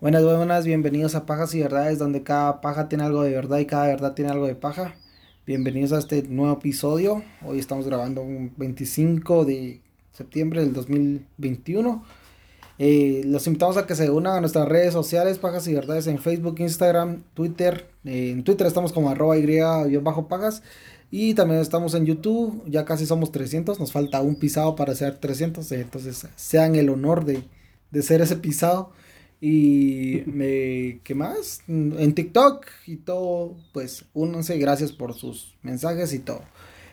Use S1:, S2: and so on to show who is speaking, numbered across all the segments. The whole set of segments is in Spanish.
S1: Buenas, buenas, bienvenidos a Pajas y Verdades, donde cada paja tiene algo de verdad y cada verdad tiene algo de paja. Bienvenidos a este nuevo episodio. Hoy estamos grabando un 25 de septiembre del 2021. Eh, los invitamos a que se unan a nuestras redes sociales, Pajas y Verdades, en Facebook, Instagram, Twitter. Eh, en Twitter estamos como arroba y-pajas. Y también estamos en YouTube, ya casi somos 300, nos falta un pisado para ser 300, entonces sean el honor de, de ser ese pisado. Y me, ¿qué más? En TikTok y todo, pues únanse, gracias por sus mensajes y todo.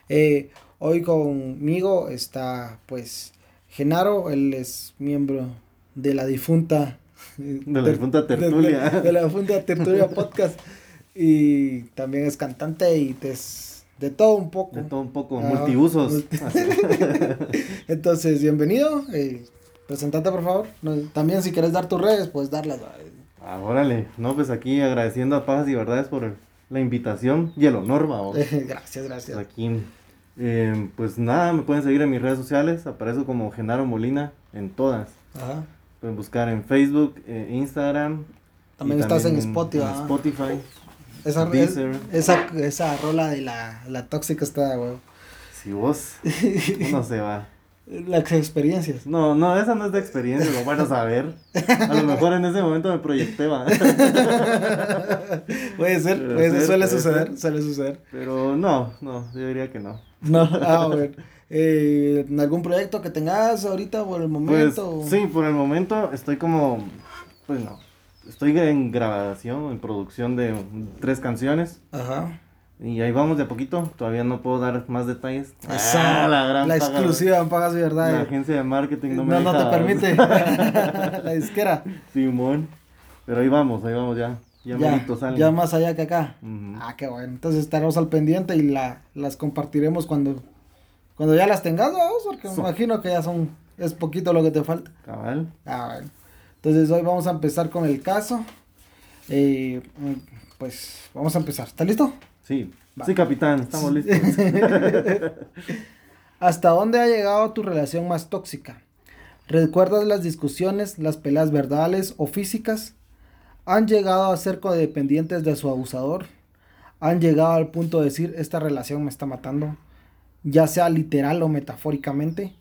S1: Eh, hoy conmigo está pues Genaro, él es miembro de la difunta...
S2: De la difunta tertulia.
S1: De, la difunta tertulia podcast. Y también es cantante y es de todo un poco.
S2: De todo un poco, multiusos.
S1: Entonces, bienvenido. Eh, Presentate, por favor. también, si quieres dar tus redes, pues darlas.
S2: Ah, órale. No, pues aquí agradeciendo a Pajas y Verdades por la invitación y el honor, vamos.
S1: gracias, gracias.
S2: Aquí, eh, pues nada, me pueden seguir en mis redes sociales. Aparezco como Genaro Molina en todas. Ajá. Pueden buscar en Facebook, eh, Instagram.
S1: También estás en Spotify.
S2: En Spotify.
S1: Esa, esa, esa rola de la, la tóxica está, güey.
S2: Si vos, uno se va.
S1: Las experiencias.
S2: No, no, esa no es de experiencia, lo van a saber. A lo mejor en ese momento me proyecté, va.
S1: puede ser, puede ser, suele suceder, suele suceder.
S2: Pero no, no, yo diría que no.
S1: No, ah, bueno. Eh, ¿Algún proyecto que tengas ahorita por el momento?
S2: Pues, sí, por el momento estoy como, pues no, estoy en grabación, en producción de tres canciones. Ajá. Y ahí vamos de a poquito, todavía no puedo dar más detalles.
S1: Ah, la gran la exclusiva en Pagas Verdad.
S2: La agencia de marketing no
S1: me No, no te permite. la disquera.
S2: Simón. Pero ahí vamos, ahí vamos ya. Ya,
S1: ya, ya más allá que acá. Ah, qué bueno. Entonces estaremos al pendiente y la, las compartiremos cuando, cuando ya las tengas, vamos, porque me imagino que ya son, es poquito lo que te falta.
S2: Cabal.
S1: Ah, bueno. Entonces hoy vamos a empezar con el caso. Eh, pues vamos a empezar. ¿Está listo?
S2: Sí, sí, capitán, estamos listos.
S1: ¿Hasta dónde ha llegado tu relación más tóxica? ¿Recuerdas las discusiones, las peleas verdales o físicas? ¿Han llegado a ser codependientes de su abusador? ¿Han llegado al punto de decir esta relación me está matando? Ya sea literal o metafóricamente.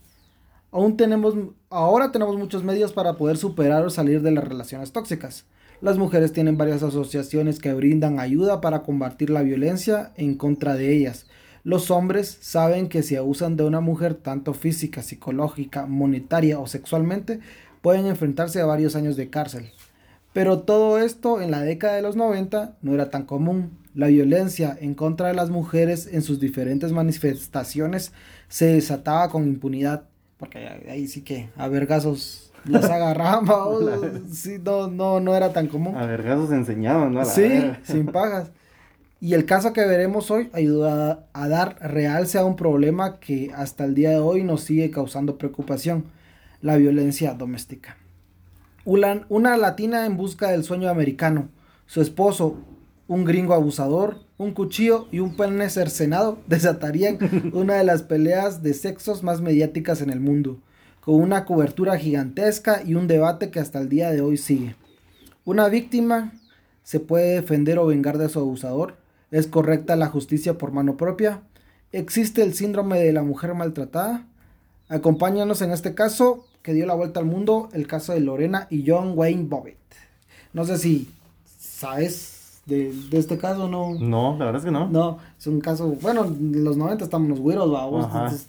S1: Aún tenemos, ahora tenemos muchos medios para poder superar o salir de las relaciones tóxicas. Las mujeres tienen varias asociaciones que brindan ayuda para combatir la violencia en contra de ellas. Los hombres saben que si abusan de una mujer tanto física, psicológica, monetaria o sexualmente, pueden enfrentarse a varios años de cárcel. Pero todo esto en la década de los 90 no era tan común. La violencia en contra de las mujeres en sus diferentes manifestaciones se desataba con impunidad. Porque ahí sí que a vergazos las agarramos. sí, no, no, no era tan común.
S2: A vergazos enseñaban, ¿no?
S1: sí, sin pagas. Y el caso que veremos hoy ayuda a, dar realce a un problema que hasta el día de hoy nos sigue causando preocupación, la violencia doméstica. Una, una latina en busca del sueño americano, su esposo, un gringo abusador, un cuchillo y un pene cercenado desatarían una de las peleas de sexos más mediáticas en el mundo con una cobertura gigantesca y un debate que hasta el día de hoy sigue. Una víctima se puede defender o vengar de su abusador. ¿Es correcta la justicia por mano propia? ¿Existe el síndrome de la mujer maltratada? Acompáñanos en este caso que dio la vuelta al mundo, el caso de Lorena y John Wayne Bobbitt. No sé si sabes de, este caso, ¿no?
S2: No, la verdad es que no.
S1: No, es un caso, bueno, en los 90 estábamos güeros,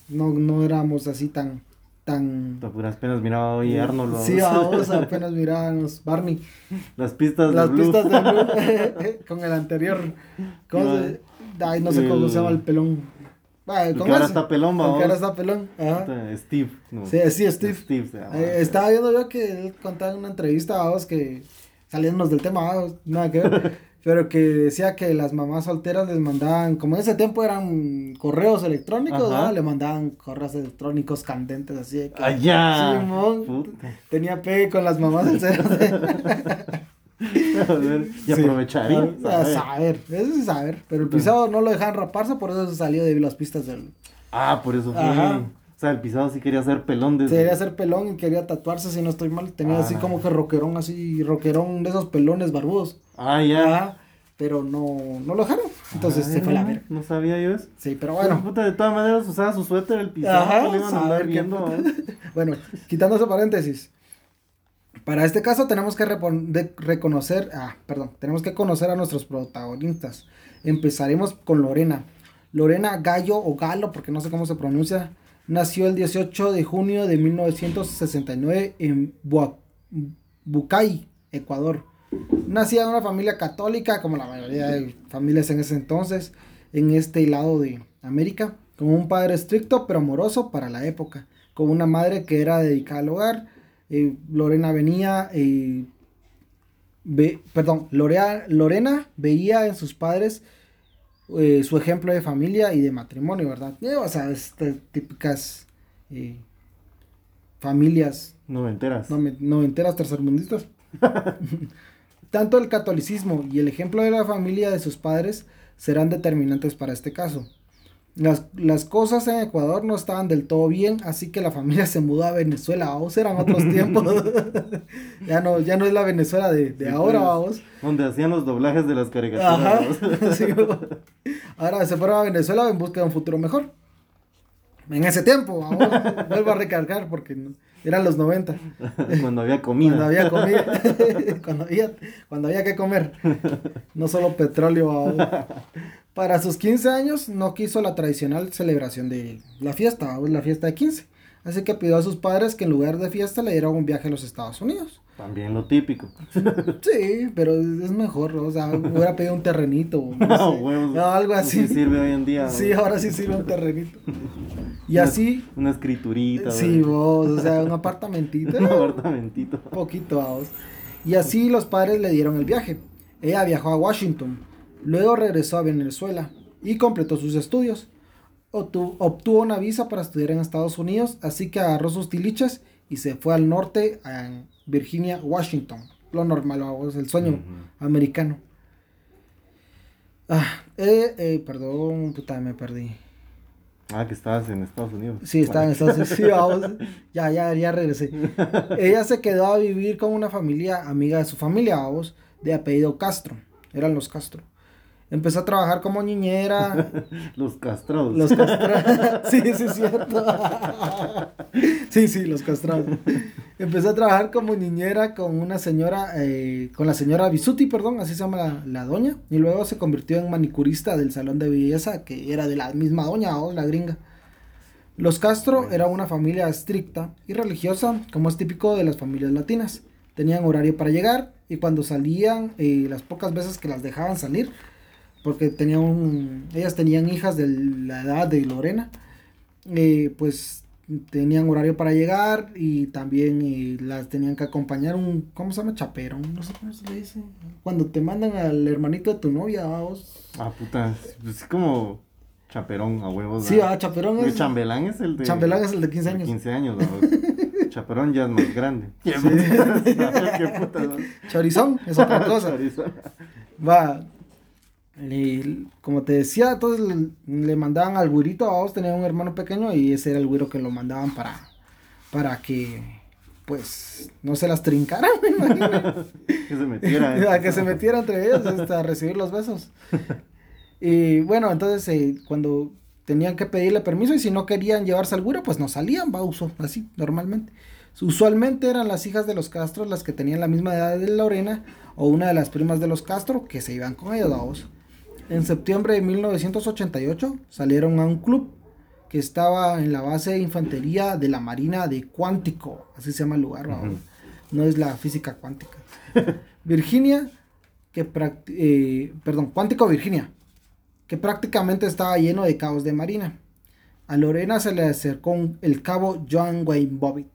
S1: no, no éramos así tan, tan...
S2: apenas miraba hoy Arnold.
S1: Sí, vamos, apenas mirábamos Barney.
S2: Las pistas
S1: de Las pistas de Blue. con el anterior. ¿Cómo se... Ay, no sé cómo se llama el pelón.
S2: Vale, ¿cómo ahora está pelón,
S1: vamos. ahora está pelón. Ajá.
S2: Steve.
S1: Sí, sí, Steve. Steve eh, estaba viendo yo que él contaba en una entrevista, vamos, que saliéndonos del tema, vamos, nada que ver. Pero que decía que las mamás solteras les mandaban, como en ese tiempo eran correos electrónicos, ¿no? le mandaban correos electrónicos candentes así de que
S2: allá
S1: Simón tenía pegue con las mamás solteras.
S2: y aprovecharía.
S1: A, saber, eso es saber. Pero el pisado no lo dejaban raparse, por eso se salió de las pistas del.
S2: Ah, por eso fue. Ajá. O sea, el pisado sí quería ser pelón
S1: desde... Quería ser pelón y quería tatuarse, si no estoy mal. Tenía así ah. como que roquerón, así, roquerón de esos pelones barbudos.
S2: Ah, ya.
S1: pero no, no lo dejaron. Entonces se fue la verga.
S2: No sabía yo eso.
S1: Sí, pero bueno.
S2: puta, de todas maneras usaba su suéter, el pisado, Ajá, le iban a andar viendo.
S1: bueno, quitando ese paréntesis. Para este caso tenemos que reconocer, ah, perdón, tenemos que conocer a nuestros protagonistas. Empezaremos con Lorena. Lorena Gallo o Galo, porque no sé cómo se pronuncia, nació el 18 de junio de 1969 en Bucay, Ecuador. Nacía en una familia católica, como la mayoría de familias en ese entonces, en este lado de América, con un padre estricto pero amoroso para la época, con una madre que era dedicada al hogar. Eh, Lorena venía, eh, perdón, Lorena veía en sus padres eh, su ejemplo de familia y de matrimonio, ¿verdad? Eh, o sea, estas típicas eh, familias.
S2: Noventeras.
S1: noventeras tercermundistas. Tanto el catolicismo y el ejemplo de la familia de sus padres serán determinantes para este caso. Las, cosas en Ecuador no estaban del todo bien, así que la familia se mudó a Venezuela, vamos, eran otros tiempos. ya, no, ya no es la Venezuela de, ahora, pues, vamos.
S2: Donde hacían los doblajes de las caricaturas.
S1: ahora se fueron a Venezuela en busca de un futuro mejor. En ese tiempo, vamos, vuelvo a recargar porque eran los 90.
S2: cuando había comida.
S1: Cuando había comida. cuando, había, cuando había que comer. No solo petróleo, vamos. Para sus 15 años no quiso la tradicional celebración de la fiesta, la fiesta de 15. Así que pidió a sus padres que en lugar de fiesta le dieran un viaje a los Estados Unidos.
S2: También lo típico.
S1: Sí, pero es mejor, o sea, hubiera pedido un terrenito. No, algo así.
S2: Sí sirve hoy en día.
S1: Sí, ahora sí sirve un terrenito. Y así.
S2: Una escriturita.
S1: Sí, vos, o sea, un apartamentito.
S2: un apartamentito.
S1: Poquito, vos. Y así los padres le dieron el viaje. Ella viajó a Washington Luego regresó a Venezuela y completó sus estudios. Obtuvo, una visa para estudiar en Estados Unidos, así que agarró sus tilichas y se fue al norte, a Virginia, Washington. Lo normal, es el sueño americano. Ah, eh, eh, perdón, puta, me perdí.
S2: Ah, que estabas en Estados Unidos.
S1: Sí, estaba en Estados Unidos. Sí, vamos. Ya, ya, ya regresé. Ella se quedó a vivir con una familia amiga de su familia, vamos, de apellido Castro. Eran los Castro. Empezó a trabajar como niñera.
S2: los castrados.
S1: Los castrados. sí, sí, es cierto. sí, sí, los castrados. Empezó a trabajar como niñera con una señora, eh, con la señora Bisuti, perdón, así se llama la, doña. Y luego se convirtió en manicurista del salón de belleza, que era de la misma doña, o la gringa. Los Castro era una familia estricta y religiosa, como es típico de las familias latinas. Tenían horario para llegar y cuando salían, eh, las pocas veces que las dejaban salir, porque tenían ellas tenían hijas de la edad de Lorena, eh, pues tenían horario para llegar y también eh, las tenían que acompañar un, ¿cómo se llama? Chaperón, no sé cómo se le dice. Cuando te mandan al hermanito de tu novia, vos.
S2: Ah, puta, es como chaperón a huevos.
S1: Sí, ah, chaperón
S2: es. chambelán es el de.
S1: Chambelán es el de 15 años.
S2: 15 años, chaperón ya es más grande. Sí.
S1: ¿Qué puta, Chorizón es otra cosa. Chorizón. Va, y como te decía, entonces le, mandaban al güirito, a vos tenía un hermano pequeño y ese era el güiro que lo mandaban para, para que, pues, no se las trincaran,
S2: que se metiera.
S1: Eh. que se metiera entre ellos hasta recibir los besos. Y bueno, entonces eh, cuando tenían que pedirle permiso y si no querían llevarse al güiro, pues no salían, va, uso, así, normalmente. Usualmente eran las hijas de los Castro las que tenían la misma edad de Lorena o una de las primas de los Castro que se iban con ellos, vos. En septiembre de 1988 salieron a un club que estaba en la base de infantería de la Marina de Cuántico, así se llama el lugar, no es la física cuántica. Virginia, que eh, perdón, Cuántico Virginia, que prácticamente estaba lleno de cabos de marina. A Lorena se le acercó el cabo John Wayne Bobbitt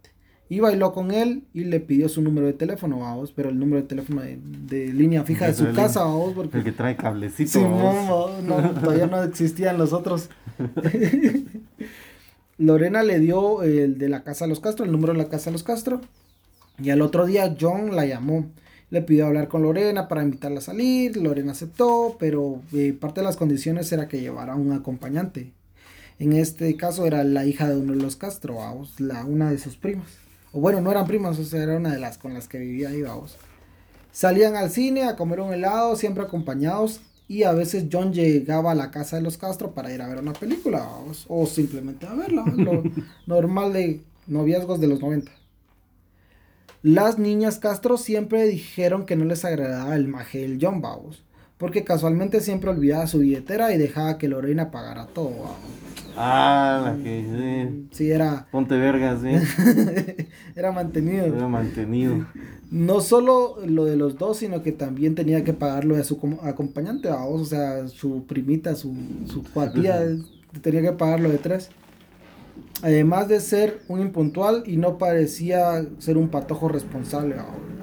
S1: y bailó con él y le pidió su número de teléfono, vamos, pero el número de teléfono de, línea fija de su casa, vamos, porque...
S2: El que trae cablecito,
S1: sí, no, todavía no existían los otros. Lorena le dio el de la casa de los Castro, el número de la casa de los Castro, y al otro día John la llamó. Le pidió hablar con Lorena para invitarla a salir, Lorena aceptó, pero eh, parte de las condiciones era que llevara un acompañante. En este caso era la hija de uno de los Castro, la, una de sus primas. O bueno, no eran primas, o sea, era una de las con las que vivía ahí, vamos. Salían al cine a comer un helado, siempre acompañados, y a veces John llegaba a la casa de los Castro para ir a ver una película, vamos, o simplemente a verla, lo normal de noviazgos de los 90. Las niñas Castro siempre dijeron que no les agradaba el maje del John, vamos porque casualmente siempre olvidaba su billetera y dejaba que Lorena pagara todo.
S2: Ah, la que
S1: sí. era.
S2: Ponte verga, sí.
S1: era mantenido.
S2: Era mantenido.
S1: No solo lo de los dos, sino que también tenía que pagarlo de su acompañante, vamos, o sea, su primita, su, su cuatía, tenía que pagarlo de tres. Además de ser un impuntual y no parecía ser un patojo responsable,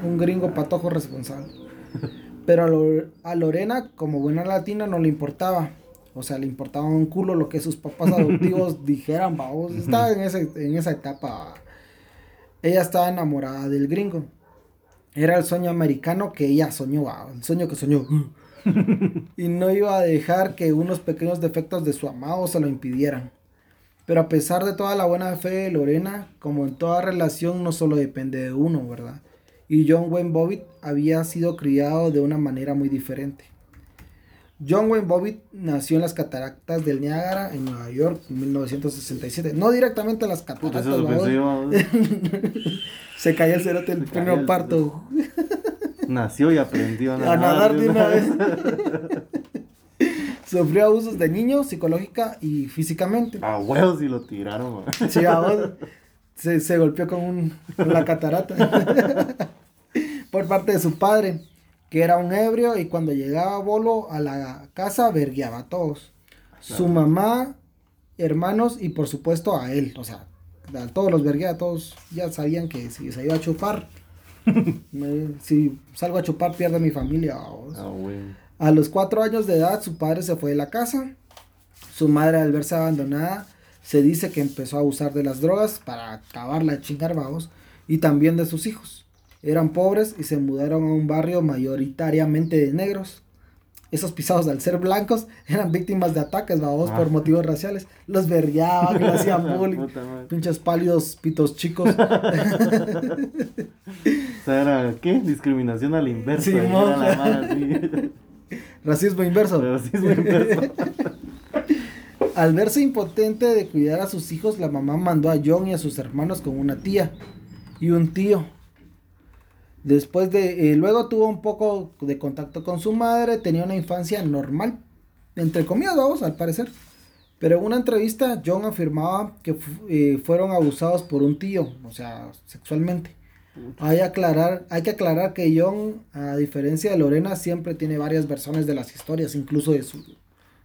S1: un gringo patojo responsable. Pero a, Lorena, como buena latina, no le importaba. O sea, le importaba un culo lo que sus papás adoptivos dijeran, vamos. Estaba en, en esa etapa. Ella estaba enamorada del gringo. Era el sueño americano que ella soñó, el sueño que soñó. y no iba a dejar que unos pequeños defectos de su amado se lo impidieran. Pero a pesar de toda la buena fe de Lorena, como en toda relación, no solo depende de uno, ¿verdad? y John Wayne Bobbitt había sido criado de una manera muy diferente. John Wayne Bobbitt nació en las cataratas del Niágara en Nueva York en 1967. No directamente en las cataratas. Se cayó el cerote el primer parto.
S2: Nació y aprendió
S1: a nadar, de una vez. Sufrió abusos de niño, psicológica y físicamente.
S2: A huevos y lo tiraron.
S1: Sí, a se, se golpeó con, un, con la catarata. por parte de su padre, que era un ebrio y cuando llegaba Bolo a la casa verguiaba a todos. Su mamá, hermanos y por supuesto a él, o sea, a todos los vergueaba, todos ya sabían que si se iba a chupar, si salgo a chupar pierde mi familia. Ah, a los cuatro años de edad su padre se fue de la casa, su madre al verse abandonada se dice que empezó a abusar de las drogas para acabarla de chingar vagos y también de sus hijos. Eran pobres y se mudaron a un barrio mayoritariamente de negros. Esos pisados al ser blancos eran víctimas de ataques, por ah. motivos raciales. Los vergueaban, les hacían bullying. Pinches pálidos, pitos chicos. o
S2: sea, era, ¿qué? Discriminación a la inversa.
S1: Racismo inverso.
S2: Racismo inverso.
S1: Al verse impotente de cuidar a sus hijos, la mamá mandó a John y a sus hermanos con una tía y un tío. Después de, eh, luego tuvo un poco de contacto con su madre, tenía una infancia normal, entre comillas, vamos, al parecer. Pero en una entrevista, John afirmaba que eh, fueron abusados por un tío, o sea, sexualmente. Hay, aclarar, hay que aclarar que John, a diferencia de Lorena, siempre tiene varias versiones de las historias, incluso de su,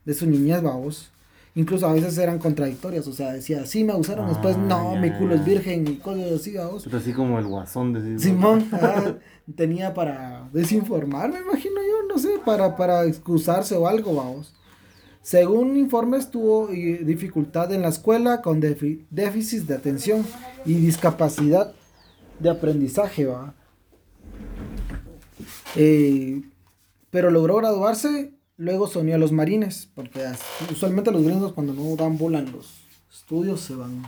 S1: de su niñez, vamos incluso a veces eran contradictorias, o sea, decía, sí me abusaron, después ah, no, mi culo es virgen y cosas así, vamos.
S2: así como el guasón
S1: de Simón, tenía para desinformar, me imagino yo, no sé, para, para excusarse o algo, vamos. Según informes, tuvo eh, dificultad en la escuela con déficit de atención y discapacidad de aprendizaje, va. Eh, pero logró graduarse Luego se unió a los marines, porque usualmente los gringos cuando no dan bola en los estudios se van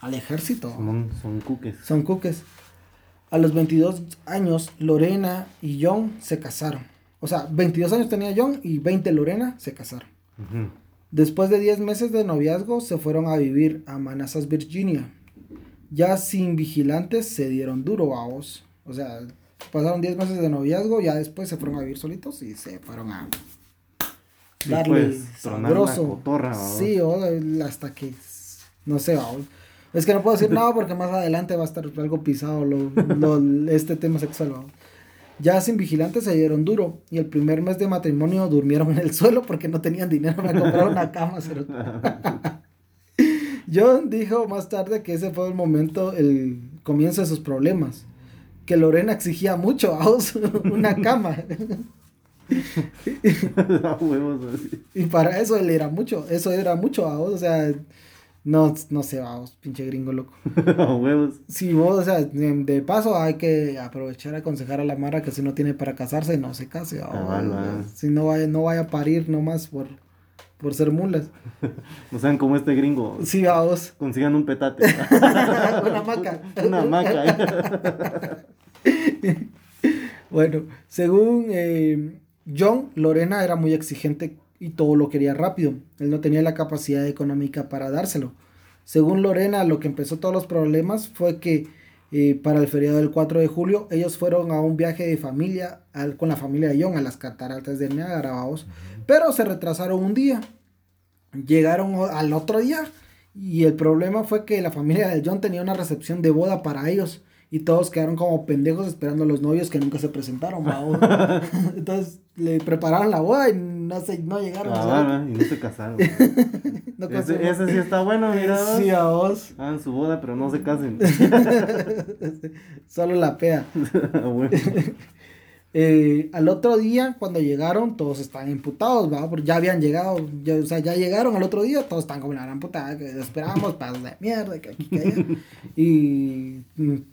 S1: al ejército.
S2: Son, son cuques.
S1: Son cuques. A los 22 años, Lorena y John se casaron. O sea, 22 años tenía John y 20 Lorena se casaron. Después de 10 meses de noviazgo, se fueron a vivir a Manassas, Virginia. Ya sin vigilantes, se dieron duro, vos. O sea, pasaron 10 meses de noviazgo, ya después se fueron a vivir solitos y se fueron a darle pues, sabroso. sí, o, hasta que, no sé, es que no puedo decir nada porque más adelante va a estar algo pisado lo, este tema sexual. Ya sin vigilantes se dieron duro y el primer mes de matrimonio durmieron en el suelo porque no tenían dinero para comprar una cama. John dijo más tarde que ese fue el momento, el comienzo de sus problemas. Que Lorena exigía mucho, una cama. y para eso él era mucho, eso era mucho, a vos, o sea, no, no sé, vamos, pinche gringo loco.
S2: huevos.
S1: Sí, vos, o sea, de, paso hay que aprovechar aconsejar a la Mara que si no tiene para casarse, no se case, Si no vaya, no vaya a parir nomás por, por ser mulas.
S2: No sean como este gringo.
S1: Sí, vamos.
S2: Consigan un petate.
S1: Una maca.
S2: Una maca.
S1: bueno, según eh, John, Lorena era muy exigente y todo lo quería rápido. Él no tenía la capacidad económica para dárselo. Según Lorena, lo que empezó todos los problemas fue que eh, para el feriado del 4 de julio ellos fueron a un viaje de familia con la familia de John a las cataratas de Niágara, pero se retrasaron un día. Llegaron al otro día y el problema fue que la familia de John tenía una recepción de boda para ellos y todos quedaron como pendejos esperando a los novios que nunca se presentaron, Entonces le prepararon la boda y no, se, no llegaron.
S2: Ah, y no se casaron. ese, sí está bueno, mira.
S1: Sí, a vos.
S2: Hagan su boda, pero no se casen.
S1: Solo la pea. bueno. Eh, al otro día, cuando llegaron, todos estaban imputados, ¿va? Porque ya habían llegado, ya, o sea, ya llegaron al otro día, todos están como la gran putada, que esperamos, para de mierda, que aquí, que allá. Y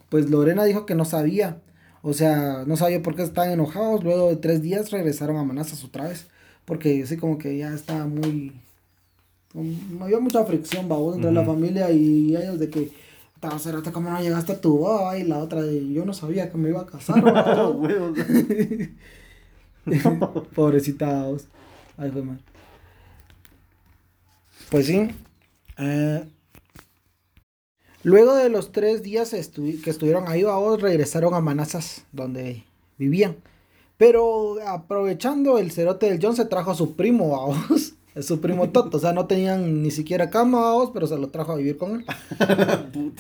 S1: pues Lorena dijo que no sabía, o sea, no sabía por qué estaban enojados. Luego de tres días regresaron a Manazas otra vez, porque así como que ya estaba muy. había mucha fricción, ¿va? entre la familia y ellos de que estaba ¿cómo no llegaste a tu boda? Y la otra yo no sabía que me iba a casar. Pobrecitados. Ay, fue mal. Pues sí. Eh, luego de los tres días que estuvieron ahí, vos regresaron a Manazas, donde vivían. Pero aprovechando el cerote del John se trajo a su primo, vos. Es su primo Toto, o sea, no tenían ni siquiera cama, pero se lo trajo a vivir con él.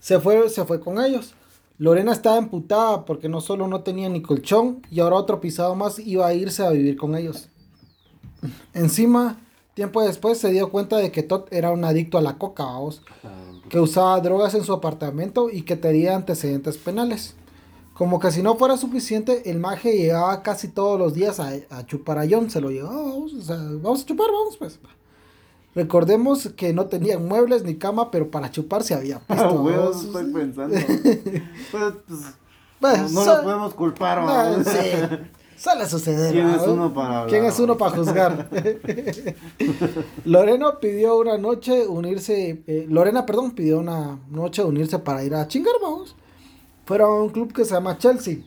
S1: se fue, se fue con ellos. Lorena estaba emputada porque no solo no tenía ni colchón y ahora otro pisado más iba a irse a vivir con ellos. Encima, tiempo después se dio cuenta de que Tot era un adicto a la coca, que usaba drogas en su apartamento y que tenía antecedentes penales. Como que si no fuera suficiente, el maje llegaba casi todos los días a, chupar a John. Se lo llevaba, vamos, o sea, vamos a chupar, vamos pues. Recordemos que no tenían muebles ni cama, pero para chupar se había
S2: puesto. estoy pensando. pues, pues, no, lo podemos culpar,
S1: ¿no? sí. Suele suceder.
S2: ¿Quién es uno para
S1: ¿Quién es uno para juzgar? Lorena pidió una noche unirse, eh, Lorena, perdón, pidió una noche unirse para ir a chingar, vamos fueron a un club que se llama Chelsea.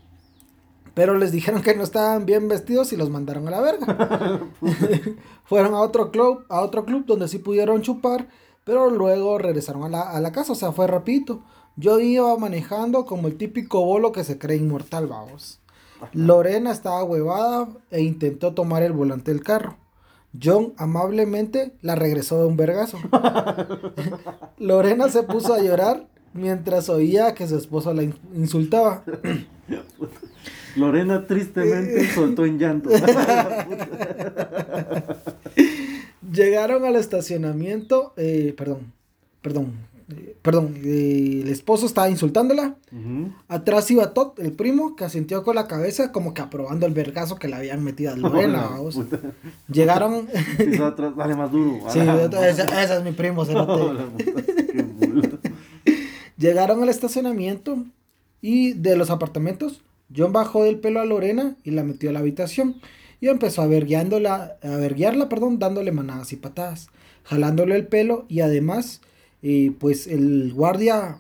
S1: Pero les dijeron que no estaban bien vestidos y los mandaron a la verga. Fueron a otro club, a otro club donde sí pudieron chupar, pero luego regresaron a la, a la casa, o sea, fue rapidito. Yo iba manejando como el típico bolo que se cree inmortal, vamos. Lorena estaba huevada e intentó tomar el volante del carro. John amablemente la regresó de un vergazo. Lorena se puso a llorar mientras oía que su esposo la insultaba.
S2: Lorena tristemente soltó en llanto.
S1: Llegaron al estacionamiento, eh, perdón, perdón, eh, perdón, eh, el esposo estaba insultándola. Atrás iba Todd, el primo, que asintió con la cabeza como que aprobando el vergazo que le habían metido a Lorena. Llegaron...
S2: dale más duro.
S1: Sí, ese, es mi primo, se Llegaron al estacionamiento y de los apartamentos, John bajó del pelo a Lorena y la metió a la habitación y empezó a verguiándola, a verguiarla, perdón, dándole manadas y patadas, jalándole el pelo y además, eh, pues el guardia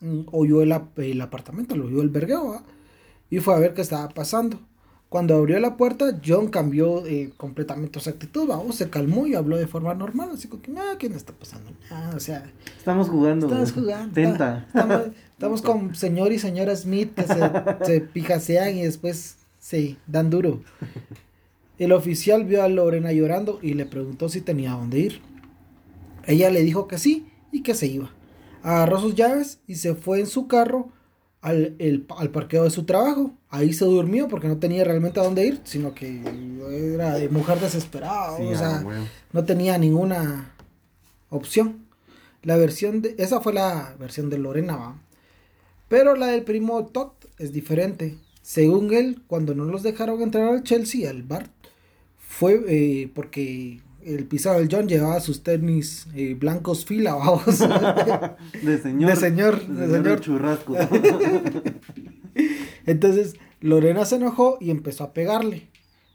S1: mm, oyó el, apartamento, lo oyó el vergueo y fue a ver qué estaba pasando. Cuando abrió la puerta, John cambió eh, completamente su actitud, vamos, se calmó y habló de forma normal, así como que, ah, ¿qué me está pasando? o sea...
S2: Estamos jugando.
S1: Estamos jugando.
S2: Tenta.
S1: Estamos, con señor y señora Smith que se, se pijasean y después se dan duro. El oficial vio a Lorena llorando y le preguntó si tenía dónde ir. Ella le dijo que sí y que se iba. Agarró sus llaves y se fue en su carro al, el, al parqueo de su trabajo. Ahí se durmió porque no tenía realmente a dónde ir, sino que era de mujer desesperada, o sea, ah, no tenía ninguna opción. La versión de, esa fue la versión de Lorena, ¿va? Pero la del primo Todd es diferente. Según él, cuando no los dejaron entrar al Chelsea, al bar, fue eh, porque el pisado del John llevaba sus tenis eh, blancos fila, vamos.
S2: de señor.
S1: De señor. De, señor.
S2: churrasco.
S1: Entonces, Lorena se enojó y empezó a pegarle.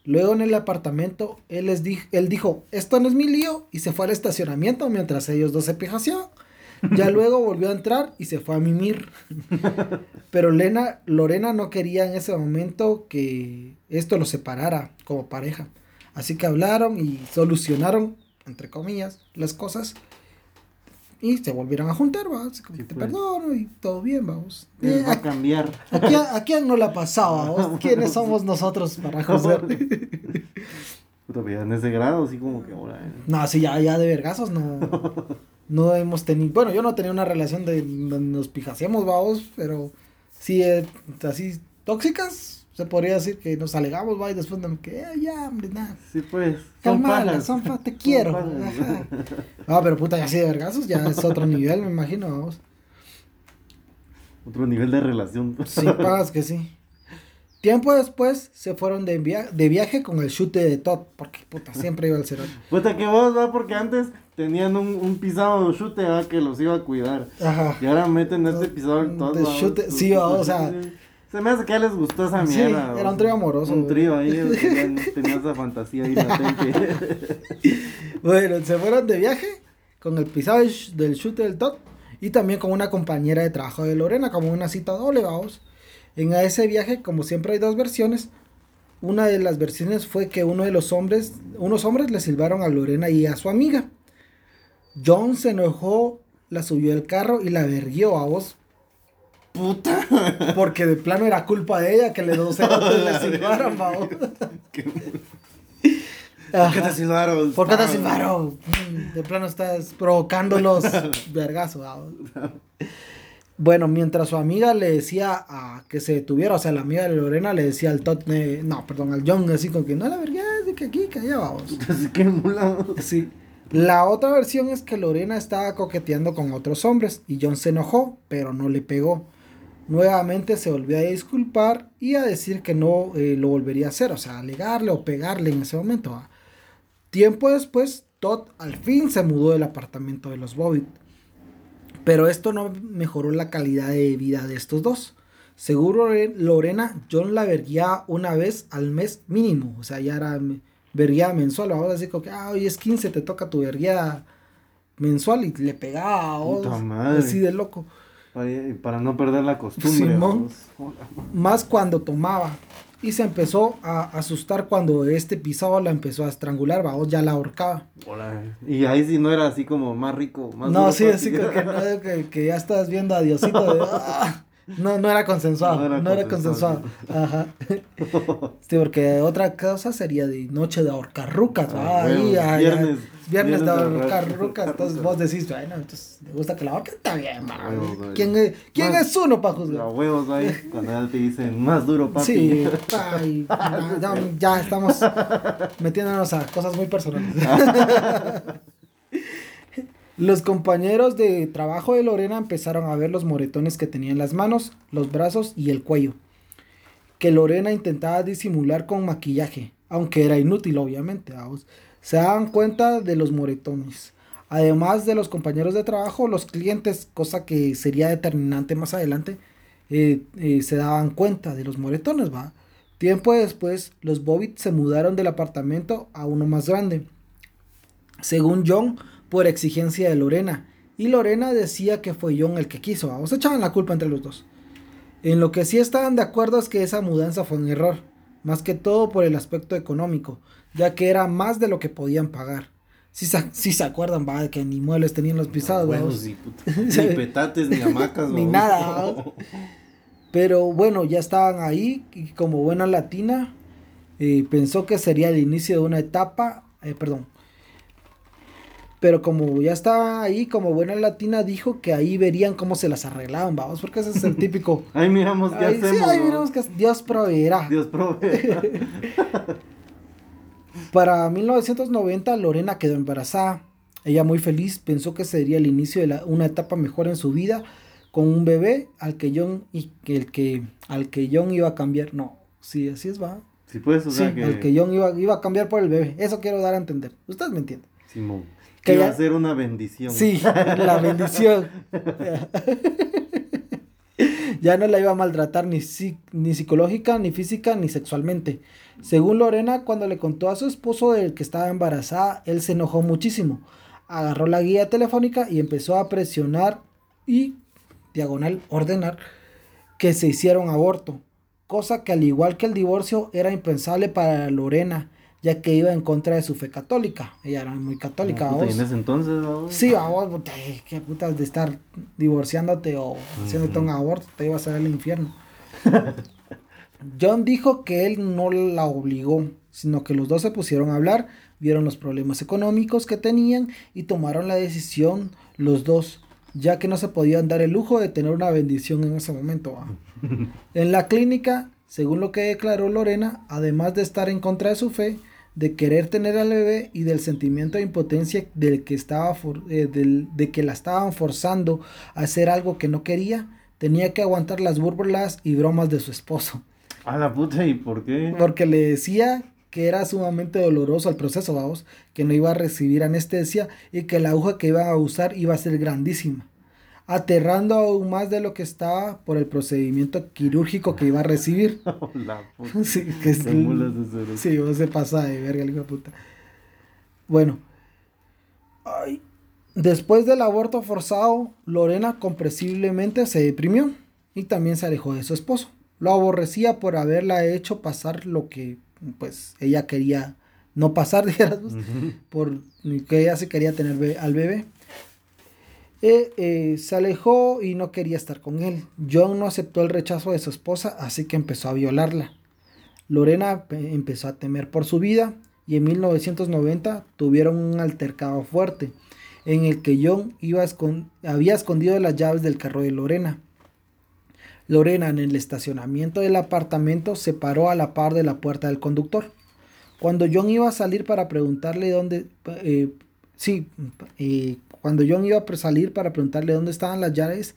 S1: Luego en el apartamento, él, les él dijo, esto no es mi lío, y se fue al estacionamiento mientras ellos dos se pijaseaban. Ya luego volvió a entrar y se fue a mimir. Pero Lena, Lorena no quería en ese momento que esto los separara como pareja. Así que hablaron y solucionaron, entre comillas, las cosas. Y se volvieron a juntar, va. te pues. perdono y todo bien, vamos.
S2: Eh, va a cambiar.
S1: ¿A quién, no la pasaba, vamos? ¿Quiénes somos nosotros para juzgar?
S2: Todavía en ese grado, así como que ahora. Eh.
S1: No, sí, ya, ya de vergazos no. no hemos tenido. Bueno, yo no tenía una relación de. Nos pijacíamos, vamos, pero sí, eh, así tóxicas se podría decir que nos alegamos, va, y después me quedé, ya, hombre, nada.
S2: Sí, pues.
S1: Calmala, son te quiero. Ah, pero puta, ya sí de vergazos, ya es otro nivel, me imagino, vamos.
S2: Otro nivel de relación.
S1: Sí, pagas que sí. Tiempo después se fueron de, de viaje con el chute de Todd, porque puta, siempre iba al cerro.
S2: Puta que vos, va, porque antes tenían un, un pisado de chute, va, que los iba a cuidar. Ajá. Y ahora meten este pisado de Todd.
S1: De sí, o sea,
S2: se me hace que a les gustó esa mierda.
S1: Sí, era un trío amoroso.
S2: Un trío ahí, tenía esa fantasía ahí latente.
S1: bueno, se fueron de viaje con el pisado del chute del top y también con una compañera de trabajo de Lorena, como una cita doble, vamos. En ese viaje, como siempre hay dos versiones, una de las versiones fue que uno de los hombres, unos hombres le silbaron a Lorena y a su amiga. John se enojó, la subió del carro y la verguió a vos
S2: Puta.
S1: Porque de plano era culpa de ella que le dos le silbaron, ¿Por
S2: qué te silbaron?
S1: ¿Por qué te silbaron? Mm, de plano estás provocándolos vergazo, Bueno, mientras su amiga le decía a que se detuviera, o sea, la amiga de Lorena le decía al Tot, no, perdón, al John, así como que no, la verdad de que aquí, que allá vamos.
S2: Qué
S1: Sí. La otra versión es que Lorena estaba coqueteando con otros hombres y John se enojó, pero no le pegó. Nuevamente se volvió a disculpar y a decir que no eh, lo volvería a hacer, o sea, alegarle o pegarle en ese momento. Tiempo después, Todd al fin se mudó del apartamento de los Bobbitt. Pero esto no mejoró la calidad de vida de estos dos. Seguro Lorena, John la vería una vez al mes mínimo. O sea, ya era verguía mensual. Ahora así como que, ah, hoy es 15, te toca tu verguía mensual y le pegaba. así de loco.
S2: Para, no perder la costumbre.
S1: más cuando tomaba. Y se empezó a asustar cuando este pisado la empezó a estrangular, vamos, ya la ahorcaba.
S2: Y ahí sí no era así como más rico, más
S1: No, sí, así que, que, ya estás viendo a Diosito de... Ah". No, no era consensuado. No era, consensuado. Ajá. sí, porque otra cosa sería de noche de ahorcar rucas. Ah, ahí, viernes, viernes, de ahorcar rucas. Entonces vos decís, bueno, entonces me gusta que la ahorquen, está bien, man. ¿Quién, es, ¿quién es uno para juzgar?
S2: Los huevos ahí, cuando ya te dicen más duro, papi.
S1: Sí, ay, ya, ya estamos metiéndonos a cosas muy personales. Los compañeros de trabajo de Lorena empezaron a ver los moretones que tenía en las manos, los brazos y el cuello, que Lorena intentaba disimular con maquillaje, aunque era inútil obviamente. Se daban cuenta de los moretones. Además de los compañeros de trabajo, los clientes, cosa que sería determinante más adelante, eh, eh, se daban cuenta de los moretones. ¿va? Tiempo después, los Bobbitt se mudaron del apartamento a uno más grande. Según John, por exigencia de Lorena. Y Lorena decía que fue John el que quiso. O se echaban la culpa entre los dos. En lo que sí estaban de acuerdo es que esa mudanza fue un error. Más que todo por el aspecto económico. Ya que era más de lo que podían pagar. Si se, se acuerdan, va, que ni muebles tenían los pisados.
S2: ni petates, ni hamacas.
S1: ni nada. Pero bueno, ya estaban ahí. Y como buena latina, eh, pensó que sería el inicio de una etapa. Eh, perdón pero como ya estaba ahí, como buena latina, dijo que ahí verían cómo se las arreglaban, vamos, porque ese es el típico.
S2: ahí miramos qué hacemos. Sí,
S1: ahí miramos que Dios proveerá.
S2: Dios proveerá.
S1: Para 1990, Lorena quedó embarazada. Ella muy feliz pensó que sería el inicio de una etapa mejor en su vida con un bebé al que John y que el que al que John iba a cambiar. No, sí, así es va.
S2: Sí, pues, o sea que
S1: al que John iba, iba a cambiar por el bebé. Eso quiero dar a entender. Ustedes me entienden.
S2: Simón. Que iba a ser una bendición.
S1: Sí, la bendición. ya no la iba a maltratar ni, ni psicológica, ni física, ni sexualmente. Según Lorena, cuando le contó a su esposo del que estaba embarazada, él se enojó muchísimo. Agarró la guía telefónica y empezó a presionar y, diagonal, ordenar que se hiciera un aborto. Cosa que al igual que el divorcio era impensable para Lorena, ya que iba en contra de su fe católica. Ella era muy católica.
S2: ¿Y en ese entonces?
S1: Sí, a vos, qué putas de estar divorciándote o haciéndote un aborto, te ibas a ir al infierno. John dijo que él no la obligó, sino que los dos se pusieron a hablar, vieron los problemas económicos que tenían y tomaron la decisión los dos, ya que no se podían dar el lujo de tener una bendición en ese momento. en la clínica, según lo que declaró Lorena, además de estar en contra de su fe, de querer tener al bebé y del sentimiento de impotencia del que estaba eh, de que la estaban forzando a hacer algo que no quería, tenía que aguantar las burlas y bromas de su esposo.
S2: A la puta, ¿y por qué?
S1: Porque le decía que era sumamente doloroso el proceso, vamos, que no iba a recibir anestesia y que la aguja que iba a usar iba a ser grandísima, aterrando aún más de lo que estaba por el procedimiento quirúrgico que iba a recibir. la puta. sí, que es, sí, se pasa de verga, hijo de puta. Bueno, después del aborto forzado, Lorena comprensiblemente se deprimió y también se alejó de su esposo. Lo aborrecía por haberla hecho pasar lo que pues ella quería no pasar, digamos, por que ella se quería tener al bebé. Eh, se alejó y no quería estar con él. John no aceptó el rechazo de su esposa, así que empezó a violarla. Lorena empezó a temer por su vida y en 1990 tuvieron un altercado fuerte en el que John iba había escondido las llaves del carro de Lorena. Lorena en el estacionamiento del apartamento se paró a la par de la puerta del conductor. Cuando John iba a salir para preguntarle dónde, eh, sí, eh, cuando John iba a salir para preguntarle dónde estaban las llaves,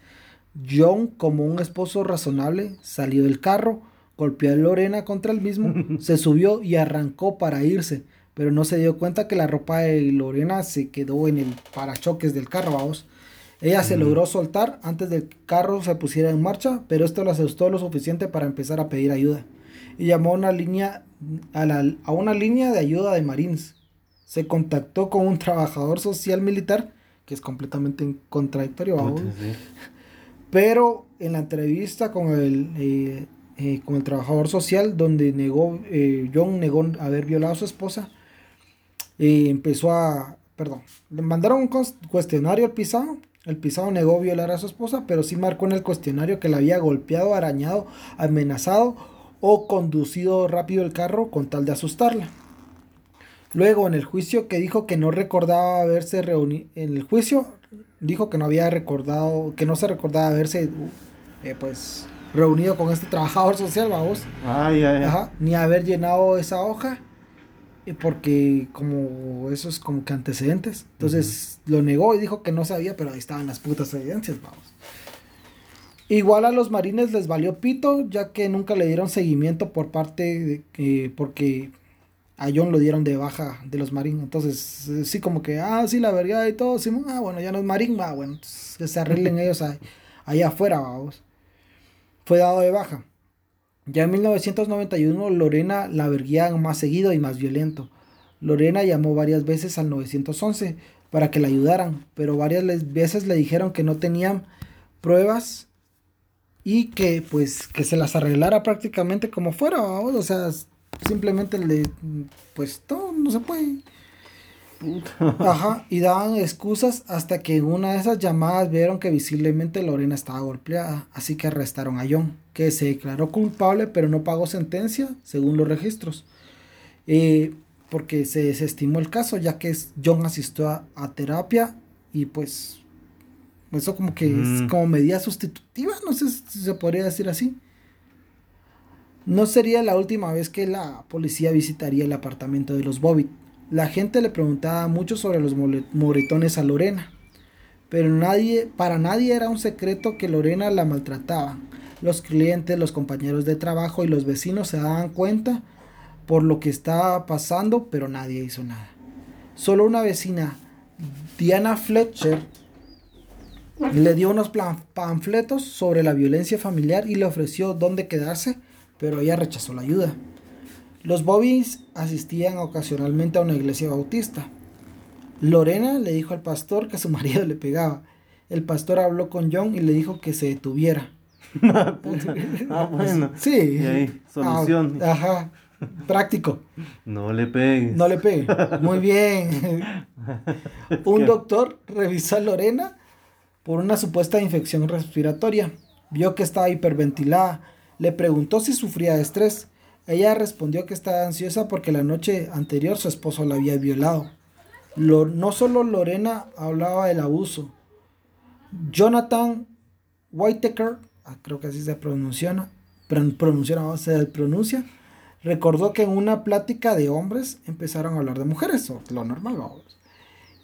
S1: John, como un esposo razonable, salió del carro, golpeó a Lorena contra el mismo, se subió y arrancó para irse, pero no se dio cuenta que la ropa de Lorena se quedó en el parachoques del carro, vamos. Ella se logró soltar antes del carro se pusiera en marcha, pero esto la asustó lo suficiente para empezar a pedir ayuda. Y llamó a una línea, a, una línea de ayuda de Marines. Se contactó con un trabajador social militar, que es completamente contradictorio, pero en la entrevista con el, eh, eh, con el trabajador social, donde negó, eh, John negó haber violado a su esposa, empezó a, perdón, le mandaron un cuestionario al pisado. El pisado negó violar a su esposa, pero sí marcó en el cuestionario que la había golpeado, arañado, amenazado o conducido rápido el carro con tal de asustarla. Luego, en el juicio que dijo que no recordaba haberse reunido, en el juicio dijo que no había recordado, que no se recordaba haberse, eh, pues, reunido con este trabajador social, vamos. ni haber llenado esa hoja porque como eso es como que antecedentes. Entonces lo negó y dijo que no sabía, pero ahí estaban las putas evidencias, vamos. Igual a los marines les valió pito, ya que nunca le dieron seguimiento por parte de porque a John lo dieron de baja de los marines. Entonces, sí, como que, ah, sí, la verdad y todo, sí, ah, bueno, ya no es marín, va, bueno, se arreglen ellos allá afuera, vamos. Fue dado de baja. Ya en 1991 Lorena la verguían más seguido y más violento. Lorena llamó varias veces al 911 para que la ayudaran, pero varias veces le dijeron que no tenían pruebas y que pues que se las arreglara prácticamente como fuera, o sea, simplemente le pues todo no se puede. Ajá, y daban excusas hasta que en una de esas llamadas vieron que visiblemente Lorena estaba golpeada, así que arrestaron a John, que se declaró culpable pero no pagó sentencia, según los registros, eh, porque se desestimó el caso, ya que John asistió a, terapia y pues eso como que es como medida sustitutiva, no sé si se podría decir así. No sería la última vez que la policía visitaría el apartamento de los Bobbitt la gente le preguntaba mucho sobre los moretones a Lorena, pero nadie, para nadie era un secreto que Lorena la maltrataba. Los clientes, los compañeros de trabajo y los vecinos se daban cuenta por lo que estaba pasando, pero nadie hizo nada. Solo una vecina, Diana Fletcher, Le dio unos panfletos sobre la violencia familiar y le ofreció dónde quedarse, pero ella rechazó la ayuda. Los Bobbies asistían ocasionalmente a una iglesia bautista. Lorena le dijo al pastor que su marido le pegaba. El pastor habló con John y le dijo que se detuviera. ah, bueno. Sí. Y ahí, solución. Ah, ajá. Práctico.
S2: No le pegues.
S1: No le pegue. Muy bien. Un doctor revisó a Lorena por una supuesta infección respiratoria. Vio que estaba hiperventilada. Le preguntó si sufría de estrés. Ella respondió que estaba ansiosa porque la noche anterior su esposo la había violado. no solo Lorena hablaba del abuso. Jonathan Whitaker, ah, creo que así se pronuncia, pronuncia, se pronuncia, recordó que en una plática de hombres empezaron a hablar de mujeres, o lo normal,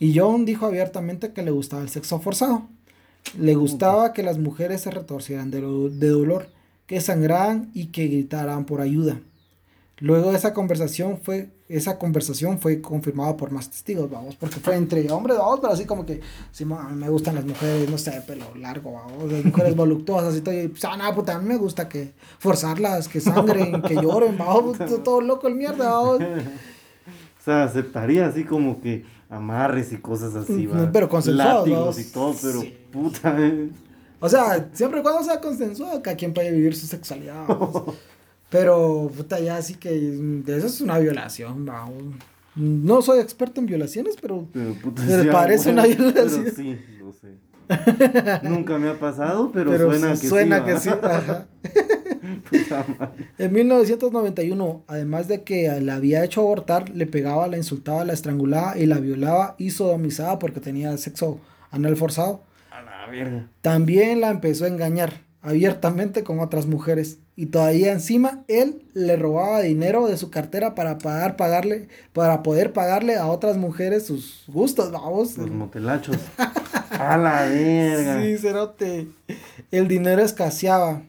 S1: Y John dijo abiertamente que le gustaba el sexo forzado. Le gustaba que las mujeres se retorcieran de, de dolor, que sangraran y que gritaran por ayuda. Luego de esa conversación fue, esa conversación fue confirmada por más testigos, vamos, porque fue entre hombres, vamos, pero así como que, sí, me gustan las mujeres, no sé, pelo largo, vamos, las mujeres voluptuosas y todo, y pues, ah, no, puta, a mí me gusta que forzarlas, que sangren, que lloren, vamos, todo loco el mierda, vamos.
S2: O sea, aceptaría así como que amarres y cosas así, ¿va? Pero consensuados, Látigos y todo, pero puta, eh.
S1: O sea, siempre y cuando sea consensuado, cada quien puede vivir su sexualidad, vamos. Pero, puta, ya sí que eso es una violación, vamos. No soy experto en violaciones, pero, me parece una violación.
S2: Pero sí, no sé. Nunca me ha pasado, pero, suena que suena que sí. Ajá.
S1: en 1991, además de que la había hecho abortar, le pegaba, la insultaba, la estrangulaba y la violaba y sodomizaba porque tenía sexo anal forzado. Verga. También la empezó a engañar abiertamente con otras mujeres. Y todavía encima él le robaba dinero de su cartera para pagar pagarle para poder pagarle a otras mujeres sus gustos vamos.
S2: Los motelachos. A la verga.
S1: Sí cerote. El dinero escaseaba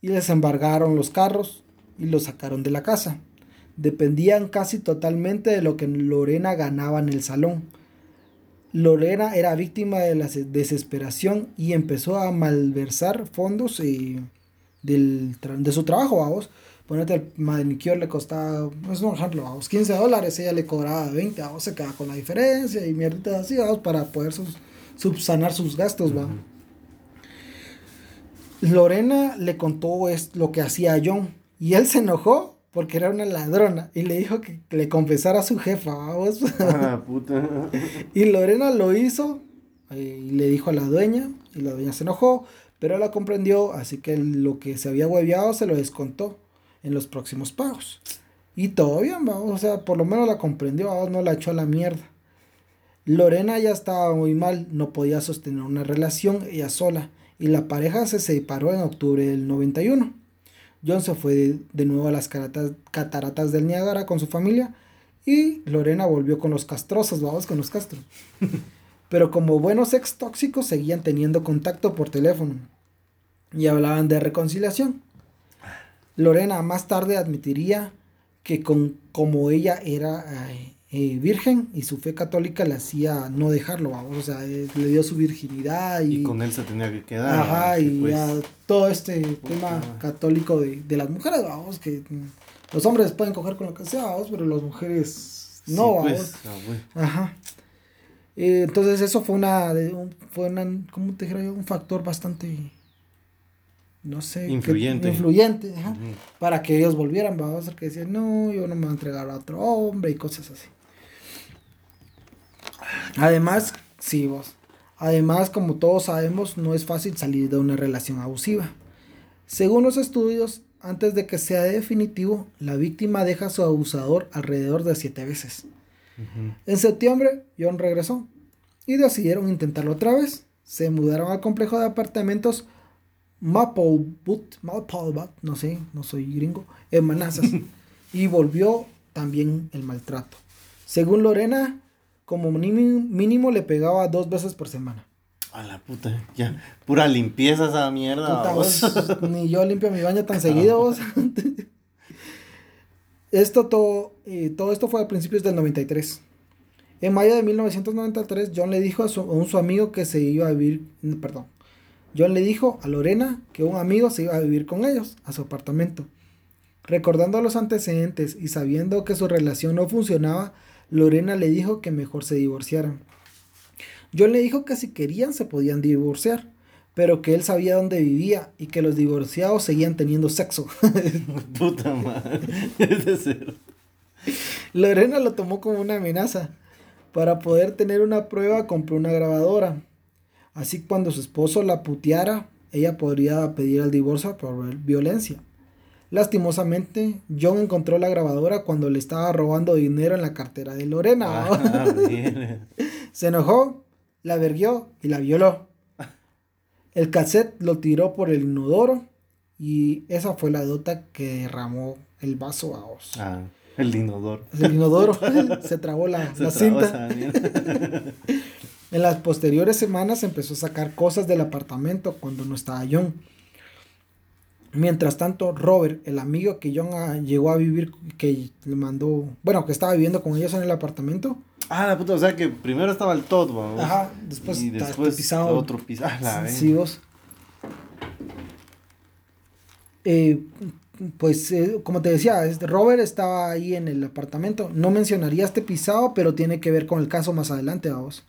S1: y les embargaron los carros y los sacaron de la casa. Dependían casi totalmente de lo que Lorena ganaba en el salón Lorena era víctima de la desesperación y empezó a malversar fondos eh, del de su trabajo, vamos. Ponete el manicure le costaba, es un ejemplo, vamos, 15 dólares, ella le cobraba 20, vamos, se queda con la diferencia y mierditas así, vamos, para poder subsanar sus gastos, va. Lorena le contó es, lo que hacía John y él se enojó porque era una ladrona y le dijo que le confesara a su jefa, vamos. Ah, puta. y Lorena lo hizo y le dijo a la dueña y la dueña se enojó, pero la comprendió, así que lo que se había hueveado se lo descontó en los próximos pagos. Y todo bien, vamos, o sea, por lo menos la comprendió, vamos, no la echó a la mierda. Lorena ya estaba muy mal, no podía sostener una relación ella sola y la pareja se separó en octubre del 91. John se fue de, nuevo a las cataratas del Niágara con su familia y Lorena volvió con los castrosos, vamos con los castros. Pero como buenos ex tóxicos seguían teniendo contacto por teléfono y hablaban de reconciliación. Lorena más tarde admitiría que con, como ella era eh, virgen y su fe católica le hacía no dejarlo, vamos, o sea, eh, le dio su virginidad y,
S2: y, con él se tenía que quedar.
S1: Ajá, y pues, todo este tema católico de, de, las mujeres, vamos, que los hombres pueden coger con lo que sea, vamos, pero las mujeres no, pues, vamos. Ah, Ajá. Eh, entonces eso fue una, fue una, ¿cómo te dijera yo? Un factor bastante no sé, influyente, influyente para que ellos volvieran, vamos a que decían, no, yo no me voy a entregar a otro hombre y cosas así. Además, sí, vos. Además, como todos sabemos, no es fácil salir de una relación abusiva. Según los estudios, antes de que sea definitivo, la víctima deja a su abusador alrededor de siete veces. En septiembre, John regresó y decidieron intentarlo otra vez. Se mudaron al complejo de apartamentos Maplewood, Maplewood, no sé, no soy gringo, en Manassas. y volvió también el maltrato. Según Lorena, como mínimo, le pegaba dos veces por semana.
S2: A la puta, ya, pura limpieza esa mierda.
S1: ni yo limpio mi baño tan seguido. esto todo, eh, todo esto fue a principios del 93. En mayo de 1993, John le dijo a su, a su amigo que se iba a vivir, perdón, John le dijo a Lorena que un amigo se iba a vivir con ellos a su apartamento. Recordando los antecedentes y sabiendo que su relación no funcionaba, Lorena le dijo que mejor se divorciaran. John le dijo que si querían se podían divorciar, pero que él sabía dónde vivía y que los divorciados seguían teniendo sexo. Puta madre, Lorena lo tomó como una amenaza. Para poder tener una prueba compró una grabadora. Así cuando su esposo la puteara, ella podría pedir el divorcio por violencia. Lastimosamente, John encontró la grabadora cuando le estaba robando dinero en la cartera de Lorena. Ah, Se enojó, la verguió y la violó. El cassette lo tiró por el inodoro y esa fue la dota que derramó el vaso a Oz.
S2: Ah, el inodoro.
S1: El inodoro. Se trabó la, cinta. en las posteriores semanas empezó a sacar cosas del apartamento cuando no estaba John. Mientras tanto, Robert, el amigo que John ah, llegó a vivir, que le mandó, bueno, que estaba viviendo con ellos en el apartamento.
S2: Ah, la puta, o sea que primero estaba el todo,
S1: Ajá, después, y después pisado. otro pisado. Ah, sí, vos. Eh, pues, eh, como te decía, Robert estaba ahí en el apartamento. No mencionaría este pisado, pero tiene que ver con el caso más adelante, vamos.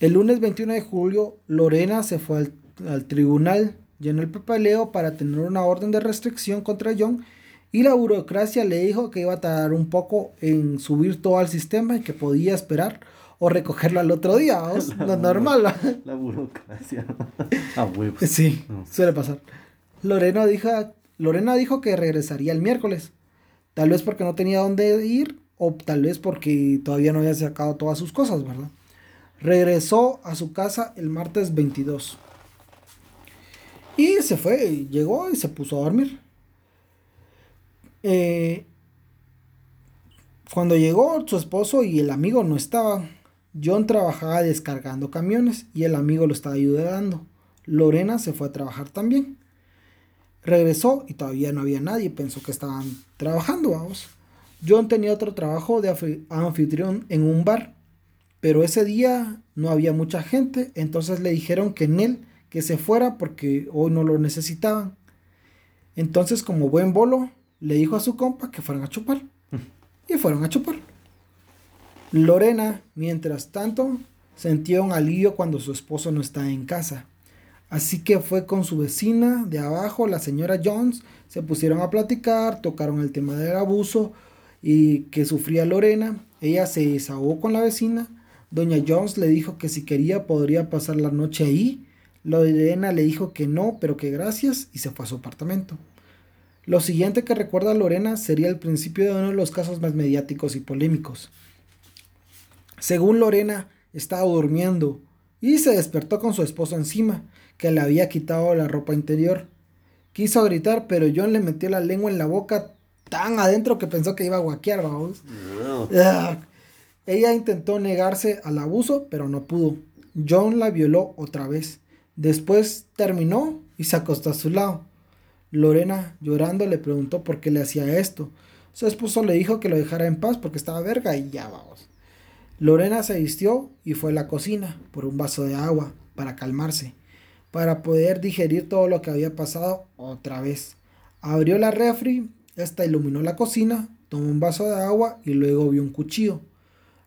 S1: El lunes 21 de julio, Lorena se fue al, al tribunal llenó el papeleo para tener una orden de restricción contra John y la burocracia le dijo que iba a tardar un poco en subir todo al sistema y que podía esperar o recogerlo al otro día, lo normal.
S2: La burocracia.
S1: A huevos. Sí, suele pasar. Lorena dijo, Lorena dijo que regresaría el miércoles. Tal vez porque no tenía dónde ir o tal vez porque todavía no había sacado todas sus cosas, ¿verdad? Regresó a su casa el martes 22. Y se fue, llegó y se puso a dormir. Eh, cuando llegó su esposo y el amigo no estaban, John trabajaba descargando camiones y el amigo lo estaba ayudando. Lorena se fue a trabajar también. Regresó y todavía no había nadie, pensó que estaban trabajando, vamos. John tenía otro trabajo de anfitrión en un bar, pero ese día no había mucha gente, entonces le dijeron que en él que se fuera porque hoy no lo necesitaban. Entonces, como buen bolo, le dijo a su compa que fueran a chupar. Y fueron a chupar. Lorena, mientras tanto, sentía un alivio cuando su esposo no estaba en casa. Así que fue con su vecina de abajo, la señora Jones, se pusieron a platicar, tocaron el tema del abuso y que sufría Lorena. Ella se desahogó con la vecina. Doña Jones le dijo que si quería podría pasar la noche ahí Lorena le dijo que no, pero que gracias y se fue a su apartamento. Lo siguiente que recuerda Lorena sería el principio de uno de los casos más mediáticos y polémicos. Según Lorena, estaba durmiendo y se despertó con su esposo encima, que le había quitado la ropa interior. Quiso gritar, pero John le metió la lengua en la boca tan adentro que pensó que iba a guaquear, vamos. Ella intentó negarse al abuso, pero no pudo. John la violó otra vez. Después terminó y se acostó a su lado. Lorena, llorando, le preguntó por qué le hacía esto. Su esposo le dijo que lo dejara en paz porque estaba verga y ya vamos. Lorena se vistió y fue a la cocina por un vaso de agua para calmarse, para poder digerir todo lo que había pasado otra vez. Abrió la refri, esta iluminó la cocina, tomó un vaso de agua y luego vio un cuchillo.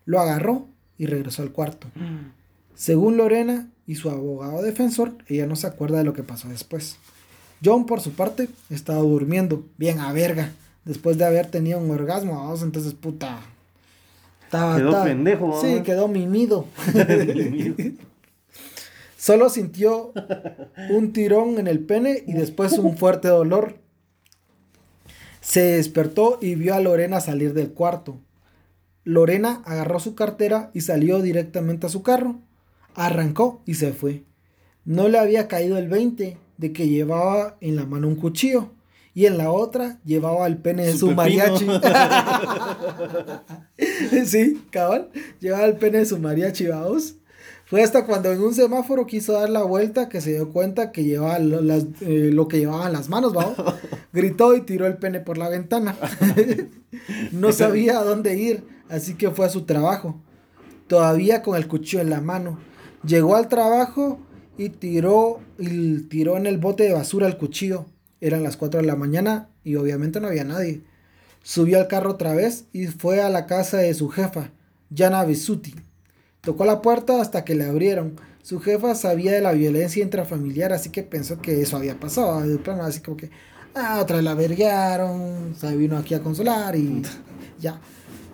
S1: Lo agarró y regresó al cuarto. Mm. Según Lorena, y su abogado defensor, ella no se acuerda de lo que pasó después. John, por su parte, estaba durmiendo, bien a verga, después de haber tenido un orgasmo, vamos, entonces puta. Estaba, quedó pendejo, Sí, quedó mimido. Solo sintió un tirón en el pene y después un fuerte dolor. Se despertó y vio a Lorena salir del cuarto. Lorena agarró su cartera y salió directamente a su carro. Arrancó y se fue. No le había caído el 20 de que llevaba en la mano un cuchillo y en la otra llevaba el pene de su, mariachi. sí, cabal, llevaba el pene de su mariachi, vamos. Fue hasta cuando en un semáforo quiso dar la vuelta que se dio cuenta que llevaba eh, lo, que llevaba en las manos, vamos. Gritó y tiró el pene por la ventana. no sabía a dónde ir, así que fue a su trabajo. todavía con el cuchillo en la mano. Llegó al trabajo y tiró, tiró en el bote de basura el cuchillo. Eran las 4 de la mañana y obviamente no había nadie. Subió al carro otra vez y fue a la casa de su jefa, Jana Bisuti. Tocó la puerta hasta que le abrieron. Su jefa sabía de la violencia intrafamiliar, así que pensó que eso había pasado. así como que, ah, otra vez la se vino aquí a consolar y ya.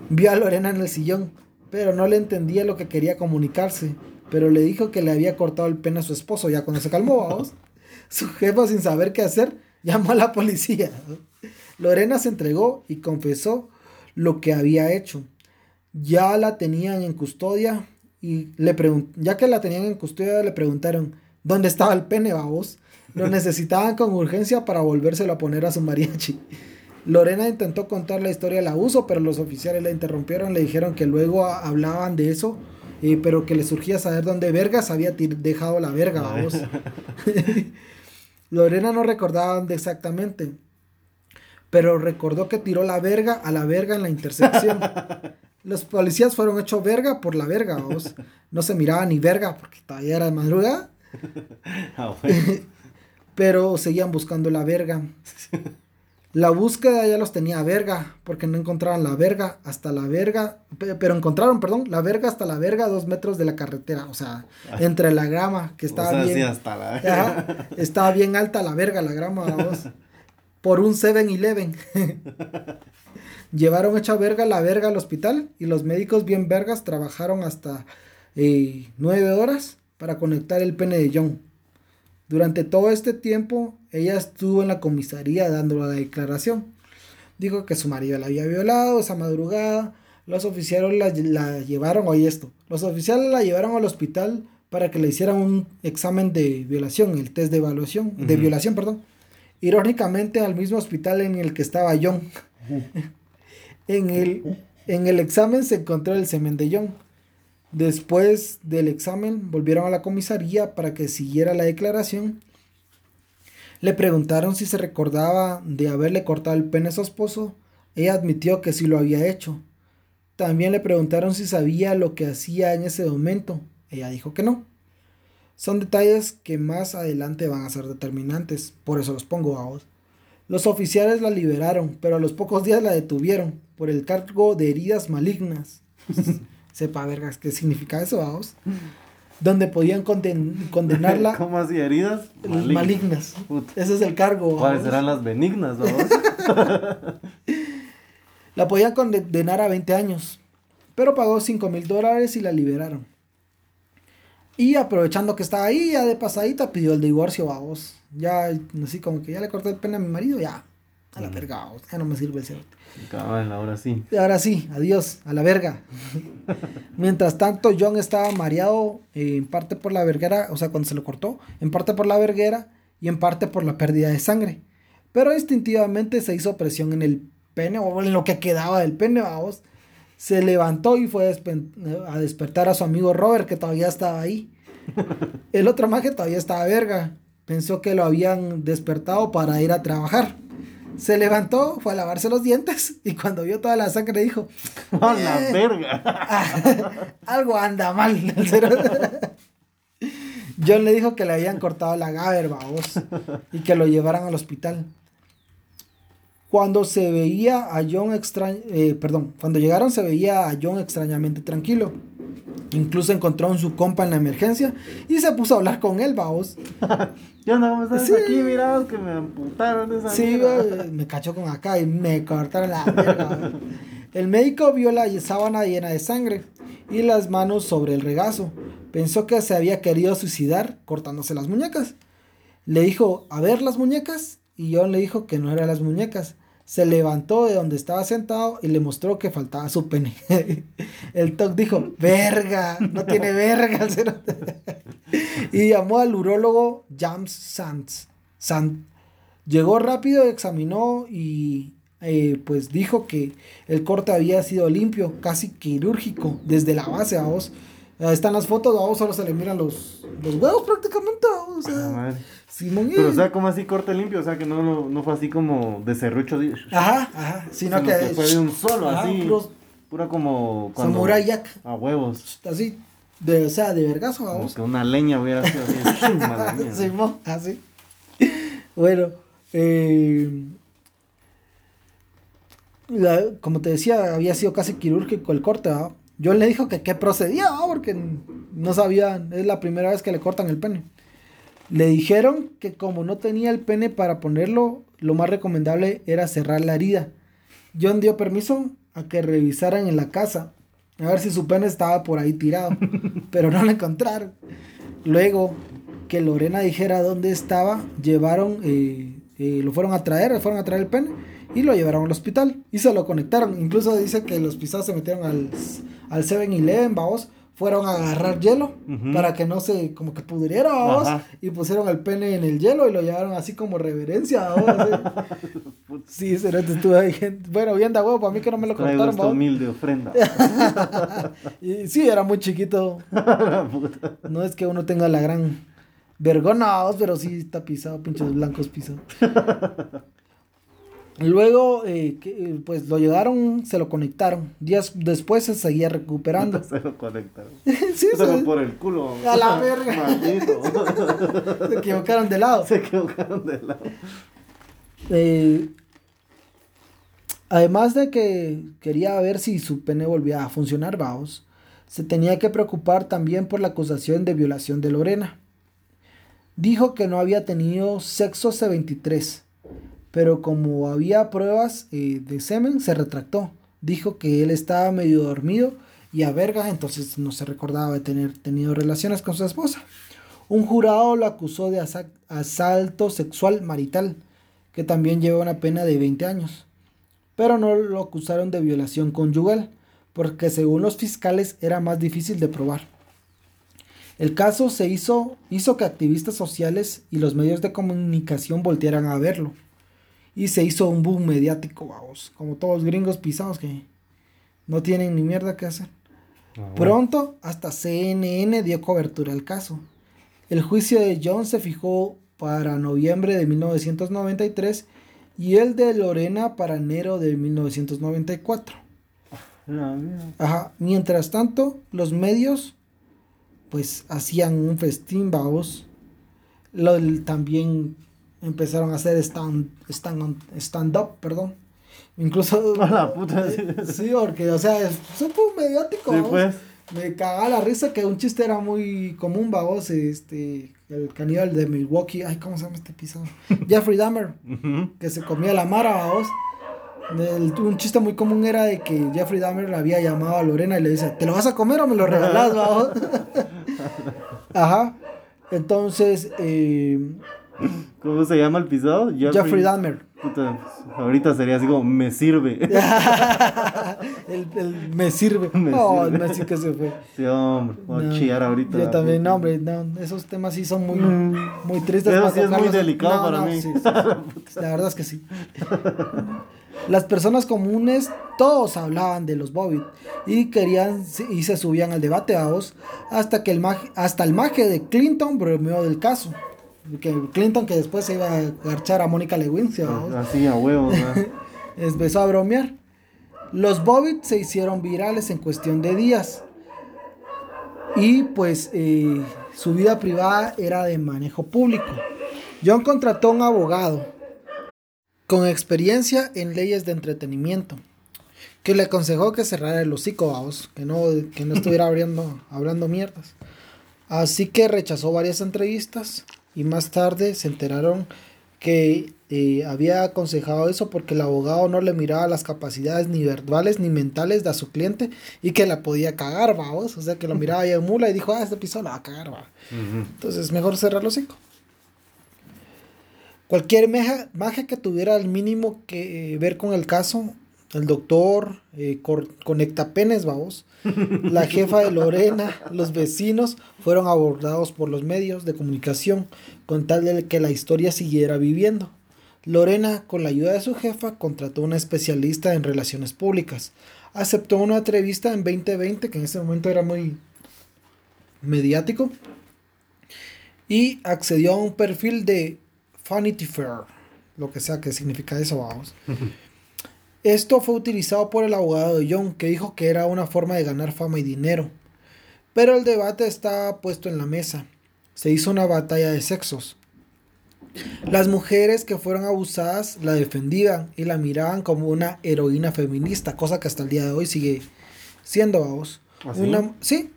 S1: Vio a Lorena en el sillón, pero no le entendía lo que quería comunicarse. Pero le dijo que le había cortado el pene a su esposo, ya cuando se calmó, vamos. Su jefa, sin saber qué hacer, llamó a la policía. Lorena se entregó y confesó lo que había hecho. Ya la tenían en custodia y le ya que la tenían en custodia le preguntaron dónde estaba el pene, vamos. Lo necesitaban con urgencia para volvérselo a poner a su mariachi. Lorena intentó contar la historia del abuso, pero los oficiales la interrumpieron, le dijeron que luego hablaban de eso, eh, pero que le surgía saber dónde Vergas había dejado la verga, vamos. Lorena no recordaba dónde exactamente, pero recordó que tiró la verga a la verga en la intersección. Los policías fueron hechos verga por la verga, vamos. No se miraba ni verga porque todavía era de madrugada. Ah, pero seguían buscando la verga. La búsqueda ya los tenía verga, porque no encontraban la verga hasta la verga, pero encontraron, perdón, la verga hasta la verga dos metros de la carretera, o sea, entre la grama, que estaba bien. hasta la... estaba bien alta la verga, la grama, por un 7-Eleven. Llevaron hecha verga la verga al hospital y los médicos bien vergas trabajaron hasta eh, nueve horas para conectar el pene de John. Durante todo este tiempo, ella estuvo en la comisaría dando la declaración. Dijo que su marido la había violado esa madrugada. Los oficiales la, llevaron, oye esto, los oficiales la llevaron al hospital para que le hicieran un examen de violación, el test de evaluación, de violación, perdón. Irónicamente al mismo hospital en el que estaba John. En el, en el examen se encontró el semen de John. Después del examen volvieron a la comisaría para que siguiera la declaración. Le preguntaron si se recordaba de haberle cortado el pene a su esposo. Ella admitió que sí lo había hecho. También le preguntaron si sabía lo que hacía en ese momento. Ella dijo que no. Son detalles que más adelante van a ser determinantes, por eso los pongo a vos. Los oficiales la liberaron, pero a los pocos días la detuvieron por el cargo de heridas malignas. Sepa, vergas, ¿qué significa eso, vamos? Donde podían condenarla.
S2: ¿Cómo así, heridas?
S1: Malignas. Ese es el cargo.
S2: ¿Cuáles serán las benignas, vamos?
S1: la podían condenar a 20 años, pero pagó 5 mil dólares y la liberaron. Y aprovechando que estaba ahí, ya de pasadita, pidió el divorcio, vamos. Ya, así como que ya le corté el pene a mi marido, ya. A la verga. Ya no me sirve el cerote.
S2: ahora sí.
S1: Ahora sí, adiós, a la verga. Mientras tanto, John estaba mareado eh, en parte por la verguera, o sea, cuando se lo cortó, en parte por la verguera y en parte por la pérdida de sangre. Pero instintivamente se hizo presión en el pene, o en lo que quedaba del pene, vamos se levantó y fue a despertar a su amigo Robert, que todavía estaba ahí. El otro maje todavía estaba verga. Pensó que lo habían despertado para ir a trabajar. Se levantó, fue a lavarse los dientes y cuando vio toda la sangre dijo:
S2: ¡A la eh, verga!
S1: algo anda mal. John le dijo que le habían cortado la gaber, vamos, y que lo llevaran al hospital. Cuando se veía a John extraño, eh, perdón, cuando llegaron se veía a John extrañamente tranquilo. Incluso encontró a su compa en la emergencia y se puso a hablar con él, vaos.
S2: Yo no, estás sí. aquí, mira, que me amputaron esa
S1: Sí, me cachó con acá y me cortaron la verga. El médico vio la sábana llena de sangre y las manos sobre el regazo. Pensó que se había querido suicidar cortándose las muñecas. Le dijo, a ver las muñecas. Y John le dijo que no eran las muñecas se levantó de donde estaba sentado y le mostró que faltaba su pene. el Toc dijo, verga, no tiene verga. y llamó al urólogo James Sands. Sand. Llegó rápido, examinó y eh, pues dijo que el corte había sido limpio, casi quirúrgico, desde la base a vos. Ahí están las fotos, a vos solo se le miran los, los huevos prácticamente. O sea,
S2: pero, o sea, como así corte limpio, o sea, que no, no, fue así como de serrucho.
S1: Ajá, ajá. Sino, que,
S2: fue de un solo, así. Pura como.
S1: Cuando... Samurai Jack.
S2: A huevos.
S1: Así. De, o sea, de vergazo, vamos.
S2: Como que una leña hubiera sido así.
S1: así. Bueno, eh, como te decía, había sido casi quirúrgico el corte, ¿verdad? Yo le dijo que qué procedía, porque no sabía, es la primera vez que le cortan el pene. Le dijeron que como no tenía el pene para ponerlo, lo más recomendable era cerrar la herida. John dio permiso a que revisaran en la casa, a ver si su pene estaba por ahí tirado, pero no lo encontraron. Luego que Lorena dijera dónde estaba, llevaron, eh, eh, lo fueron a traer, le fueron a traer el pene y lo llevaron al hospital y se lo conectaron. Incluso dice que los pisados se metieron al, al 7-Eleven, vamos, fueron a agarrar hielo para que no se como que pudriera, vamos, y pusieron el pene en el hielo y lo llevaron así como reverencia, vamos. sí, será estuve ahí, bueno, bien de huevo, para mí que no me lo contaron,
S2: vamos. humilde ofrenda.
S1: y sí, era muy chiquito. no es que uno tenga la gran vergona, pero sí está pisado, pinches blancos pisados. Luego, eh, eh, pues lo llegaron, se lo conectaron. Días después se seguía recuperando.
S2: se lo conectaron. sí, se... por el culo.
S1: A la verga. se equivocaron de lado.
S2: Se equivocaron de lado.
S1: Eh, además de que quería ver si su pene volvía a funcionar, vamos, se tenía que preocupar también por la acusación de violación de Lorena. Dijo que no había tenido sexo C23 pero como había pruebas eh, de semen, se retractó. Dijo que él estaba medio dormido y a verga, entonces no se recordaba de tener tenido relaciones con su esposa. Un jurado lo acusó de asalto sexual marital, que también lleva una pena de 20 años. Pero no lo acusaron de violación conyugal, porque según los fiscales era más difícil de probar. El caso se hizo, hizo que activistas sociales y los medios de comunicación voltearan a verlo. Y se hizo un boom mediático, vamos. Como todos los gringos pisados que no tienen ni mierda que hacer. Ah, Pronto, hasta CNN dio cobertura al caso. El juicio de John se fijó para noviembre de 1993 y el de Lorena para enero de 1994. Ah, Ajá. Mientras tanto, los medios pues hacían un festín, vamos. Lo, también empezaron a hacer stand, stand, stand up, perdón. Incluso.
S2: A la puta.
S1: sí, porque, o sea, es súper mediático. Sí, pues. Me cagaba la risa que un chiste era muy común, babos. Este, el caníbal de Milwaukee. Ay, ¿cómo se llama este episodio? Jeffrey Dahmer. Que se comía la mara, babos. un chiste muy común era de que Jeffrey Dahmer le había llamado a Lorena y le dice: ¿Te lo vas a comer o me lo regalas, babos? Ajá. Entonces, eh,
S2: ¿Cómo se llama el pisado?
S1: Jeffrey, Dahmer.
S2: ahorita sería así como me sirve.
S1: el, me sirve. Me oh, sirve. que se fue.
S2: Sí, hombre, voy a chillar ahorita.
S1: Yo también, no, hombre, no, esos temas sí son muy, mm. muy tristes.
S2: Eso sí es muy delicado para mí.
S1: la verdad es que sí. Las personas comunes, todos hablaban de los Bobbitt y querían y se subían al debate a vos hasta que el hasta el maje de Clinton bromeó del caso que Clinton que después se iba a garchar a Mónica Lewinsky.
S2: Así a huevos,
S1: Empezó a bromear. Los Bobbitt se hicieron virales en cuestión de días. Y pues eh, su vida privada era de manejo público. John contrató a un abogado con experiencia en leyes de entretenimiento que le aconsejó que cerrara el hocico, vamos, que no, que no estuviera abriendo, hablando mierdas. Así que rechazó varias entrevistas y más tarde se enteraron que eh, había aconsejado eso porque el abogado no le miraba las capacidades ni verbales ni mentales de su cliente y que la podía cagar, vamos. O sea, que lo miraba ya en mula y dijo, ah, este piso la va a cagar, va. Entonces, mejor cerrar los cinco. Cualquier magia que tuviera al mínimo que ver con el caso el doctor, eh, conecta penes, vamos. La jefa de Lorena, los vecinos fueron abordados por los medios de comunicación con tal de que la historia siguiera viviendo. Lorena, con la ayuda de su jefa, contrató a una especialista en relaciones públicas. Aceptó una entrevista en 2020, que en ese momento era muy mediático, y accedió a un perfil de Vanity Fair, lo que sea que significa eso, vamos. Esto fue utilizado por el abogado de John, que dijo que era una forma de ganar fama y dinero. Pero el debate estaba puesto en la mesa. Se hizo una batalla de sexos. Las mujeres que fueron abusadas la defendían y la miraban como una heroína feminista, cosa que hasta el día de hoy sigue siendo, vamos. ¿Ah, una, sí,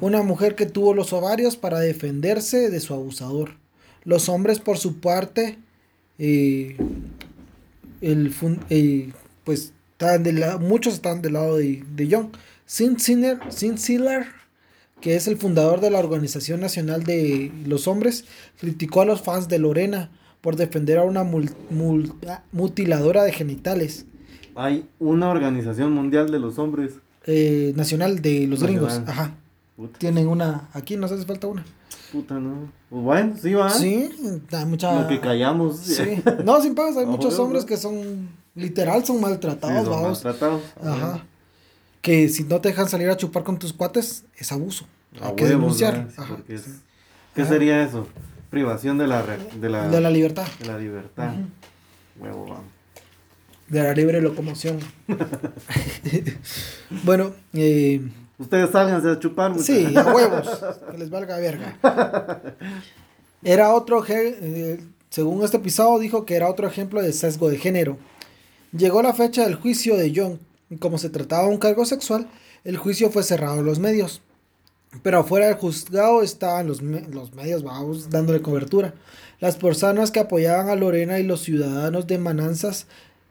S1: una mujer que tuvo los ovarios para defenderse de su abusador. Los hombres, por su parte, eh, el, eh, pues estaban de muchos están del lado de, de John. Sin Sinner, que es el fundador de la Organización Nacional de los Hombres, criticó a los fans de Lorena por defender a una mutiladora de genitales.
S2: Hay una organización mundial de los hombres.
S1: Eh, nacional de los gringos, ajá. Tienen una, aquí nos hace falta una.
S2: Puta, no. Pues bueno, sí va.
S1: Sí, hay mucha...
S2: Lo que callamos.
S1: Sí. No, sin pagas, hay muchos hombres que son, literal, son maltratados, sí, son maltratados. Ajá. Que si no te dejan salir a chupar con tus cuates, es abuso. hay que denunciar. Ajá.
S2: ¿Qué sería eso? Privación de la, de la,
S1: de la libertad.
S2: De la libertad. Huevo, vamos.
S1: De la libre locomoción. bueno, eh,
S2: Ustedes salgan a chupar.
S1: Sí, a huevos. que les valga verga. Era otro, eh, según este episodio, dijo que era otro ejemplo de sesgo de género. Llegó la fecha del juicio de John. Y como se trataba de un cargo sexual, el juicio fue cerrado en los medios. Pero afuera del juzgado estaban los, los medios vamos, dándole cobertura. Las personas que apoyaban a Lorena y los ciudadanos de Mananzas,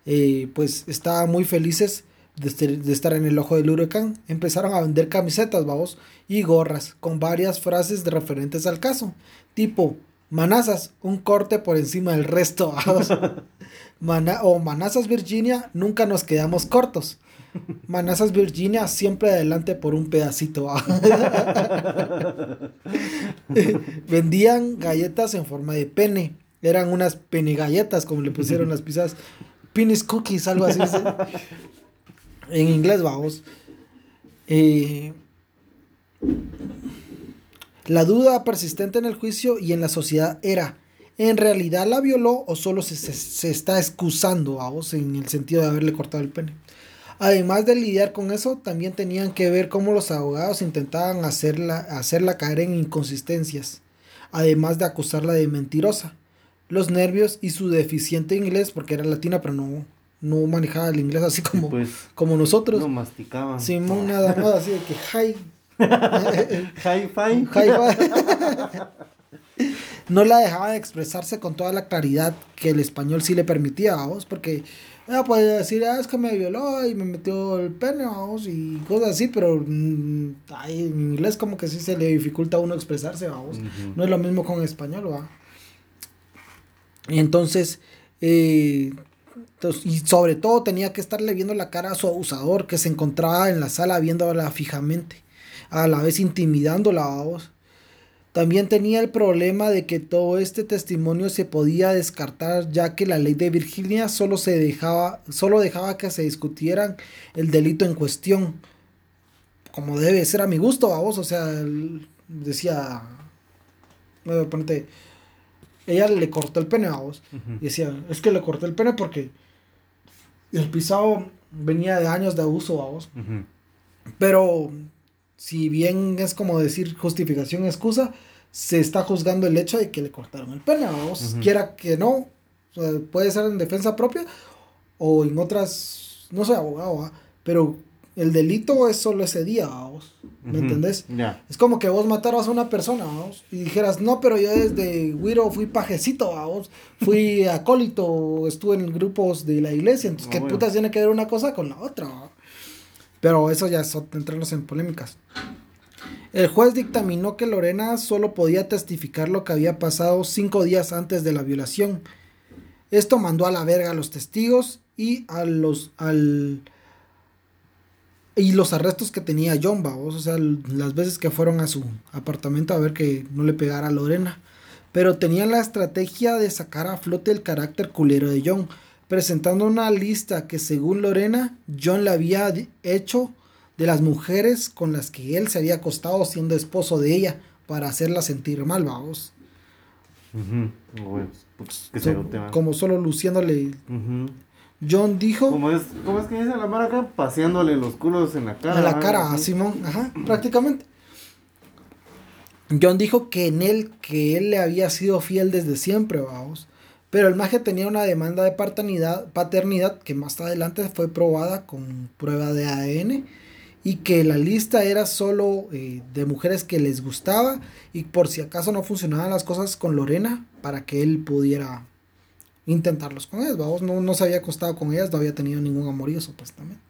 S1: eh, pues estaban muy felices de, estar en el ojo del huracán, empezaron a vender camisetas, vamos, y gorras con varias frases referentes al caso, tipo Manazas, un corte por encima del resto, o Manazas Virginia, nunca nos quedamos cortos. Manazas Virginia siempre adelante por un pedacito. Vendían galletas en forma de pene. Eran unas pene galletas, como le pusieron las pizzas. Penis cookies, algo así en inglés vamos. Eh, la duda persistente en el juicio y en la sociedad era, ¿en realidad la violó o solo se, está excusando, vamos, en el sentido de haberle cortado el pene? Además de lidiar con eso, también tenían que ver cómo los abogados intentaban hacerla, hacerla caer en inconsistencias, además de acusarla de mentirosa. Los nervios y su deficiente inglés, porque era latina pero no, no manejaba el inglés así como, pues, como nosotros.
S2: No masticaba.
S1: Simón nada más así de que hi.
S2: Hi-fi.
S1: no la dejaba de expresarse con toda la claridad que el español sí le permitía, vamos, porque ella podía decir, ah, es que me violó y me metió el pene, vamos, y cosas así, pero mm, en inglés como que sí se le dificulta a uno expresarse, vamos. No es lo mismo con español, va. Y entonces, eh, y sobre todo tenía que estarle viendo la cara a su abusador que se encontraba en la sala viéndola fijamente, a la vez intimidándola voz. También tenía el problema de que todo este testimonio se podía descartar ya que la ley de Virginia solo, se dejaba, solo dejaba que se discutieran el delito en cuestión. Como debe ser a mi gusto, a vos, o sea, decía, ponte, ella le cortó el pene a vos. Y decía, es que le corté el pene porque el pisado venía de años de abuso a vos. Pero si bien es como decir justificación, excusa, se está juzgando el hecho de que le cortaron el pene a vos. Quiera que no, puede ser en defensa propia o en otras, no sé, abogado, pero el delito es solo ese día, vamos. ¿Me entendés? Es como que vos mataras a una persona, vamos. Y dijeras, no, pero yo desde Wiro fui pajecito, vamos. Fui acólito, estuve en grupos de la iglesia. Entonces, ¿qué putas tiene que ver una cosa con la otra? Pero eso ya es entrarnos en polémicas. El juez dictaminó que Lorena solo podía testificar lo que había pasado cinco días antes de la violación. Esto mandó a la verga a los testigos y a los, al, y los arrestos que tenía John, vamos, o sea, las veces que fueron a su apartamento a ver que no le pegara a Lorena. Pero tenían la estrategia de sacar a flote el carácter culero de John, presentando una lista que según Lorena, John le había hecho de las mujeres con las que él se había acostado siendo esposo de ella para hacerla sentir mal, vamos.
S2: Pues,
S1: como solo luciéndole John dijo...
S2: ¿Cómo es, cómo es que dice la mara acá? Paseándole los culos en la cara.
S1: En la cara a Simón, ajá, prácticamente. John dijo que en él, que él le había sido fiel desde siempre, vamos. Pero el maje tenía una demanda de paternidad, paternidad que más adelante fue probada con prueba de ADN y que la lista era solo eh, de mujeres que les gustaba y por si acaso no funcionaban las cosas con Lorena para que él pudiera intentarlos con ellas. Vamos, no, no se había acostado con ellas, no había tenido ningún amorío supuestamente,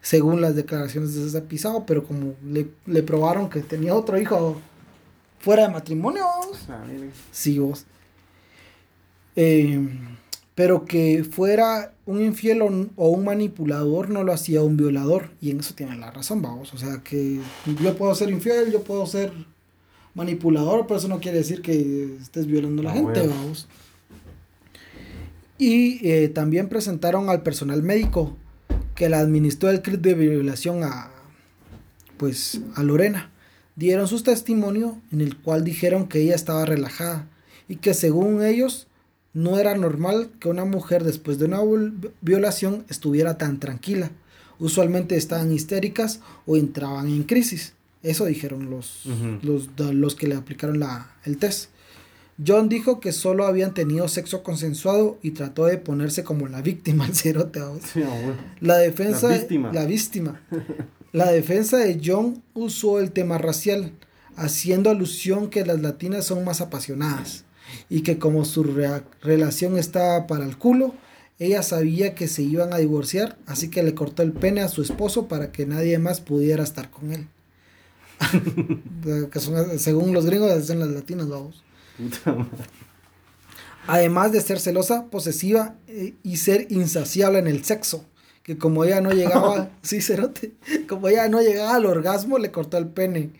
S1: según las declaraciones de ese pisado, pero como le, le probaron que tenía otro hijo fuera de matrimonio, ah, sí, vos. Eh, pero que fuera un infiel o, un manipulador no lo hacía un violador. Y en eso tiene la razón, vamos. O sea, que yo puedo ser infiel, yo puedo ser manipulador, pero eso no quiere decir que estés violando a la ah, gente, vamos. Y eh, también presentaron al personal médico que le administró el crit de violación a, pues, a Lorena. Dieron su testimonio en el cual dijeron que ella estaba relajada y que según ellos no era normal que una mujer después de una violación estuviera tan tranquila. Usualmente estaban histéricas o entraban en crisis. Eso dijeron los, los, los, que le aplicaron la, el test. John dijo que solo habían tenido sexo consensuado y trató de ponerse como la víctima al cerote. La defensa. La víctima. La víctima. La defensa de John usó el tema racial, haciendo alusión que las latinas son más apasionadas y que como su relación estaba para el culo, ella sabía que se iban a divorciar, así que le cortó el pene a su esposo para que nadie más pudiera estar con él. que son, según los gringos, son las latinas, vamos. Además de ser celosa, posesiva eh, y ser insaciable en el sexo. Que como ella no llegaba, sí, cerote, como ella no llegaba al orgasmo, le cortó el pene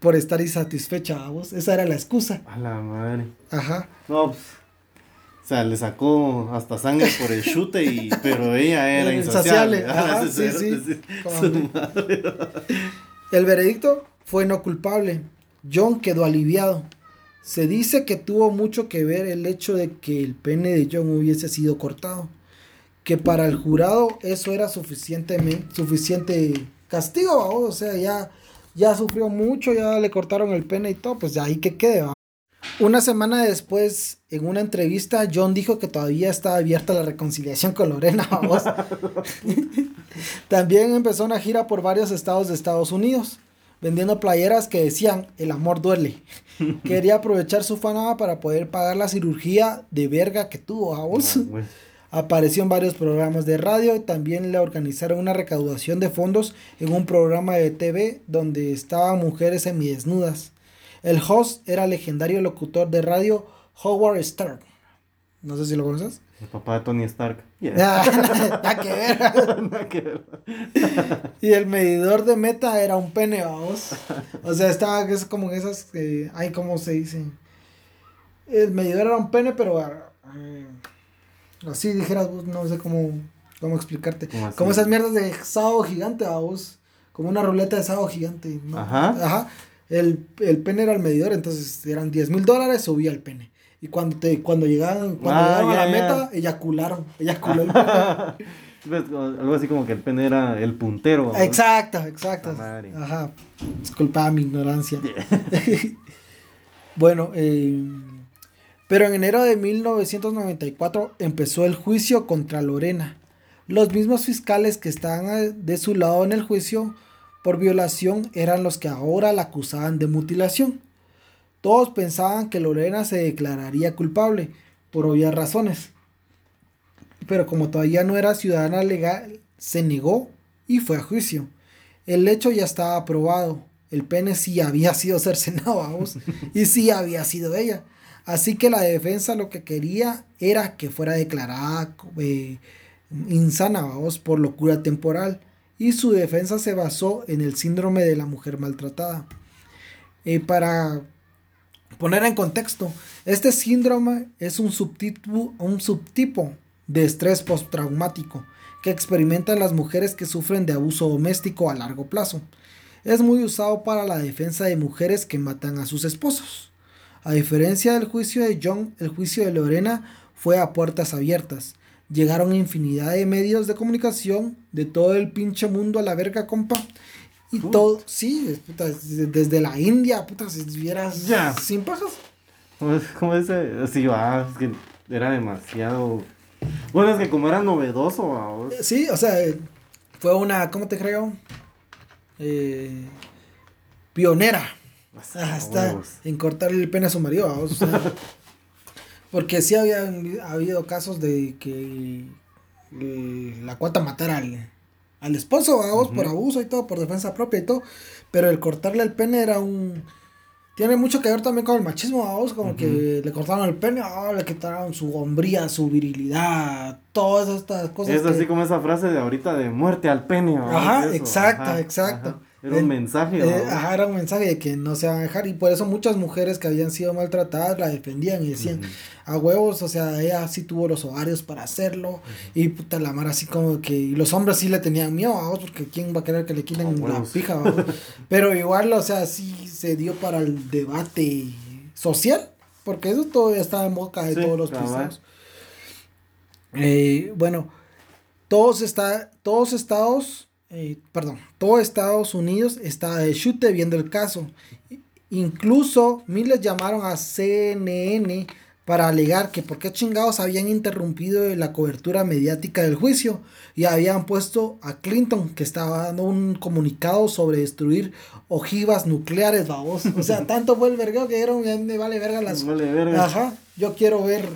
S1: por estar insatisfecha, vos. Esa era la excusa.
S2: A la madre. Ajá. No, pues, o sea, le sacó hasta sangre por el chute, y, pero ella era insaciable. Ajá, sí, sí.
S1: El veredicto fue no culpable. John quedó aliviado. Se dice que tuvo mucho que ver el hecho de que el pene de John hubiese sido cortado. Que para el jurado eso era suficientemente, suficiente castigo, o sea, ya ya sufrió mucho, ya le cortaron el pene y todo, pues de ahí que quede. Una semana después, en una entrevista, John dijo que todavía estaba abierta la reconciliación con Lorena. También empezó una gira por varios estados de Estados Unidos, vendiendo playeras que decían, el amor duele. Quería aprovechar su fama para poder pagar la cirugía de verga que tuvo. a vos. Apareció en varios programas de radio y también le organizaron una recaudación de fondos en un programa de TV donde estaban mujeres semidesnudas. El host era el legendario locutor de radio Howard Stark. No sé si lo conoces.
S2: El papá de Tony Stark.
S1: Nada que ver. que ver. y el medidor de meta era un pene, vamos. O sea, estaba es como esas. Eh, ay, ¿cómo se dice? El medidor era un pene, pero. Eh, Así dijeras vos, no sé cómo, cómo explicarte. como esas mierdas de sábado gigante a vos. Como una ruleta de sábado gigante. Ajá. Ajá. El, el, pene era el medidor, entonces eran 10 mil dólares, subía el pene. Y cuando, te, cuando llegaban, cuando ah, llegaban a la meta, eyacularon. Eyaculó el pene.
S2: Pues, algo así como que el pene era el puntero.
S1: Exacto, exacto. Ajá. Disculpa mi ignorancia. bueno, eh pero en enero de 1994 empezó el juicio contra Lorena. Los mismos fiscales que estaban de su lado en el juicio por violación eran los que ahora la acusaban de mutilación. Todos pensaban que Lorena se declararía culpable, por obvias razones. Pero como todavía no era ciudadana legal, se negó y fue a juicio. El hecho ya estaba aprobado. El pene sí había sido cercenado, vamos, y sí había sido ella. Así que la defensa lo que quería era que fuera declarada eh, insana, por locura temporal. Y su defensa se basó en el síndrome de la mujer maltratada. Eh, para poner en contexto, este síndrome es un subtipo, un subtipo de estrés postraumático que experimentan las mujeres que sufren de abuso doméstico a largo plazo. Es muy usado para la defensa de mujeres que matan a sus esposos. A diferencia del juicio de John, el juicio de Lorena fue a puertas abiertas. llegaron infinidad de medios de comunicación de todo el pinche mundo a la verga, compa. Y todo, sí, desde la India, puta, si vieras sin pajas.
S2: ¿Cómo es Así va, es que era demasiado. Bueno, es que como era novedoso,
S1: Sí, o sea, fue una, ¿cómo te creo? Eh, pionera. Hasta en cortarle el pene a su marido, o sea, porque sí había habido casos de que la cuata matara al, al esposo, vamos, por abuso y todo, por defensa propia y todo. Pero el cortarle el pene era un. Tiene mucho que ver también con el machismo, vamos, como que le cortaron el pene, oh, le quitaron su hombría, su virilidad, todas estas cosas.
S2: Es así como esa frase de ahorita de muerte al pene.
S1: Ajá, exacto, exacto.
S2: Era un mensaje.
S1: Eh, ajá, era un mensaje de que no se van a dejar. Y por eso muchas mujeres que habían sido maltratadas la defendían y decían, a huevos, o sea, ella sí tuvo los ovarios para hacerlo. Y puta la mar así como que. Y los hombres sí le tenían miedo a vos, porque quién va a querer que le quiten la pija, Pero igual, o sea, sí se dio para el debate social. Porque eso todavía estaba en boca de todos los pisados. Eh, bueno, todos, está, todos estados eh, perdón, todo Estados Unidos está de chute viendo el caso. Incluso miles llamaron a CNN para alegar que por qué chingados habían interrumpido la cobertura mediática del juicio y habían puesto a Clinton que estaba dando un comunicado sobre destruir ojivas nucleares, vamos. O sea, tanto fue el vergueo que dieron, me vale verga las... Ajá, yo quiero ver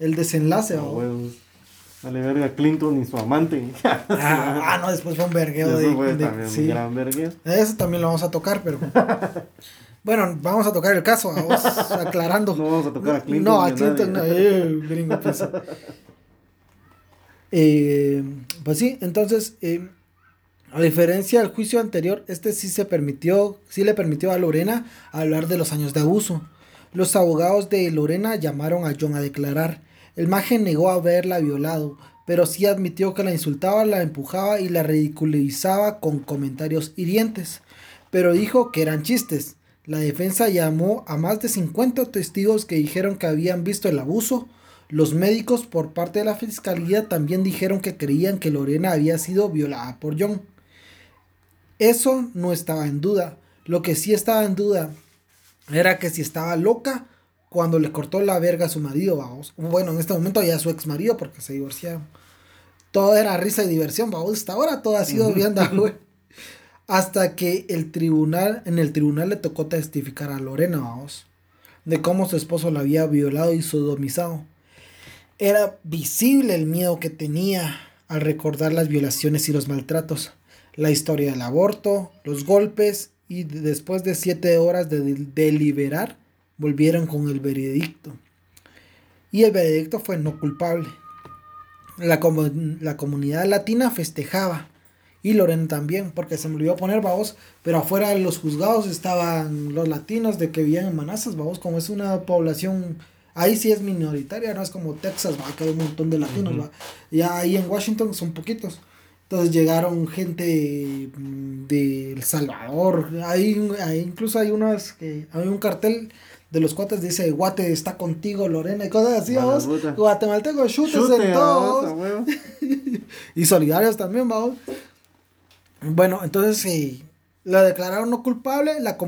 S1: el desenlace, vamos.
S2: Vale verga Clinton y su amante.
S1: ah, ah, no, después fue un vergueo
S2: Eso fue también un gran vergueo.
S1: Eso también lo vamos a tocar, pero. bueno, vamos a tocar el caso, vamos aclarando.
S2: No vamos a tocar a Clinton. No, a Clinton no, eh,
S1: gringo pues. eh, pues sí, entonces, eh, a diferencia del juicio anterior, este sí se permitió, sí le permitió a Lorena hablar de los años de abuso. Los abogados de Lorena llamaron a John a declarar el maje negó haberla violado, pero sí admitió que la insultaba, la empujaba y la ridiculizaba con comentarios hirientes, pero dijo que eran chistes. La defensa llamó a más de 50 testigos que dijeron que habían visto el abuso. Los médicos por parte de la fiscalía también dijeron que creían que Lorena había sido violada por John. Eso no estaba en duda. Lo que sí estaba en duda era que si estaba loca cuando le cortó la verga a su marido, vamos. Bueno, en este momento ya su ex marido porque se divorciaron. Todo era risa y diversión, vamos. Hasta ahora todo ha sido bien, güey. Hasta que el tribunal, en el tribunal le tocó testificar a Lorena, vamos. De cómo su esposo la había violado y sodomizado. Era visible el miedo que tenía al recordar las violaciones y los maltratos. La historia del aborto, los golpes y después de siete horas de deliberar, volvieron con el veredicto. Y el veredicto fue no culpable. La, la comunidad latina festejaba. Y Lorena también, porque se me olvidó poner, vamos, pero afuera de los juzgados estaban los latinos de que vivían en Manazas, vamos, como es una población, ahí sí es minoritaria, no es como Texas, va, que hay un montón de latinos, va. Ya ahí en Washington son poquitos. Entonces llegaron gente de El Salvador, ahí, ahí incluso hay unas que, hay un cartel de los cuates dice Guate está contigo, Lorena, y cosas así, vamos. Guatemalteco, chutes en todos. y solidarios también, vamos. Bueno, entonces sí, la declararon no culpable, la,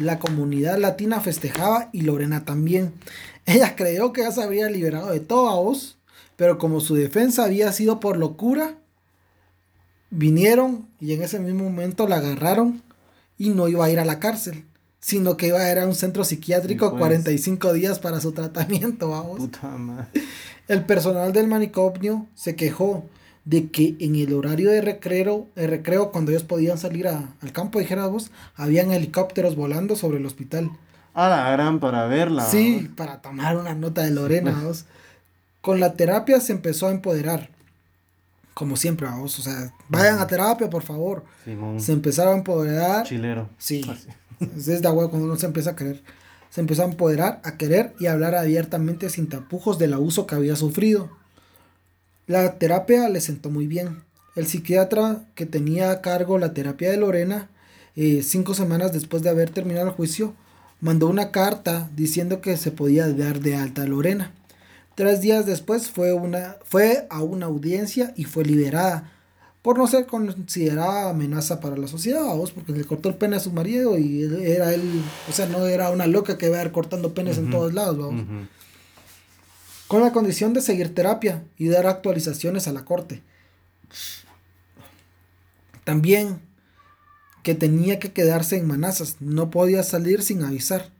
S1: la comunidad latina festejaba y Lorena también. Ella creyó que ya se había liberado de todos, pero como su defensa había sido por locura, vinieron y en ese mismo momento la agarraron y no iba a ir a la cárcel sino que iba a ir a un centro psiquiátrico 45 pues. días para su tratamiento, vamos. Puta madre. El personal del manicomio se quejó de que en el horario de recreo, el recreo cuando ellos podían salir al campo, dijéramos, habían helicópteros volando sobre el hospital.
S2: A la gran para verla.
S1: Sí, para tomar una nota de Lorena, vamos. Con la terapia se empezó a empoderar. Como siempre, vamos. O sea, vayan a terapia, por favor. Se empezaron a empoderar.
S2: Chilero.
S1: Sí. De agua cuando uno se empieza a querer. Se empezó a empoderar, a querer y a hablar abiertamente sin tapujos del abuso que había sufrido. La terapia le sentó muy bien. El psiquiatra que tenía a cargo la terapia de Lorena, eh, cinco semanas después de haber terminado el juicio, mandó una carta diciendo que se podía dar de alta a Lorena. Tres días después fue, una, fue a una audiencia y fue liberada por no ser considerada amenaza para la sociedad, vos, porque le cortó el pene a su marido y era él, o sea, no era una loca que iba a ir cortando penes en todos lados, vamos. Con la condición de seguir terapia y dar actualizaciones a la corte. También que tenía que quedarse en Manazas, no podía salir sin avisar.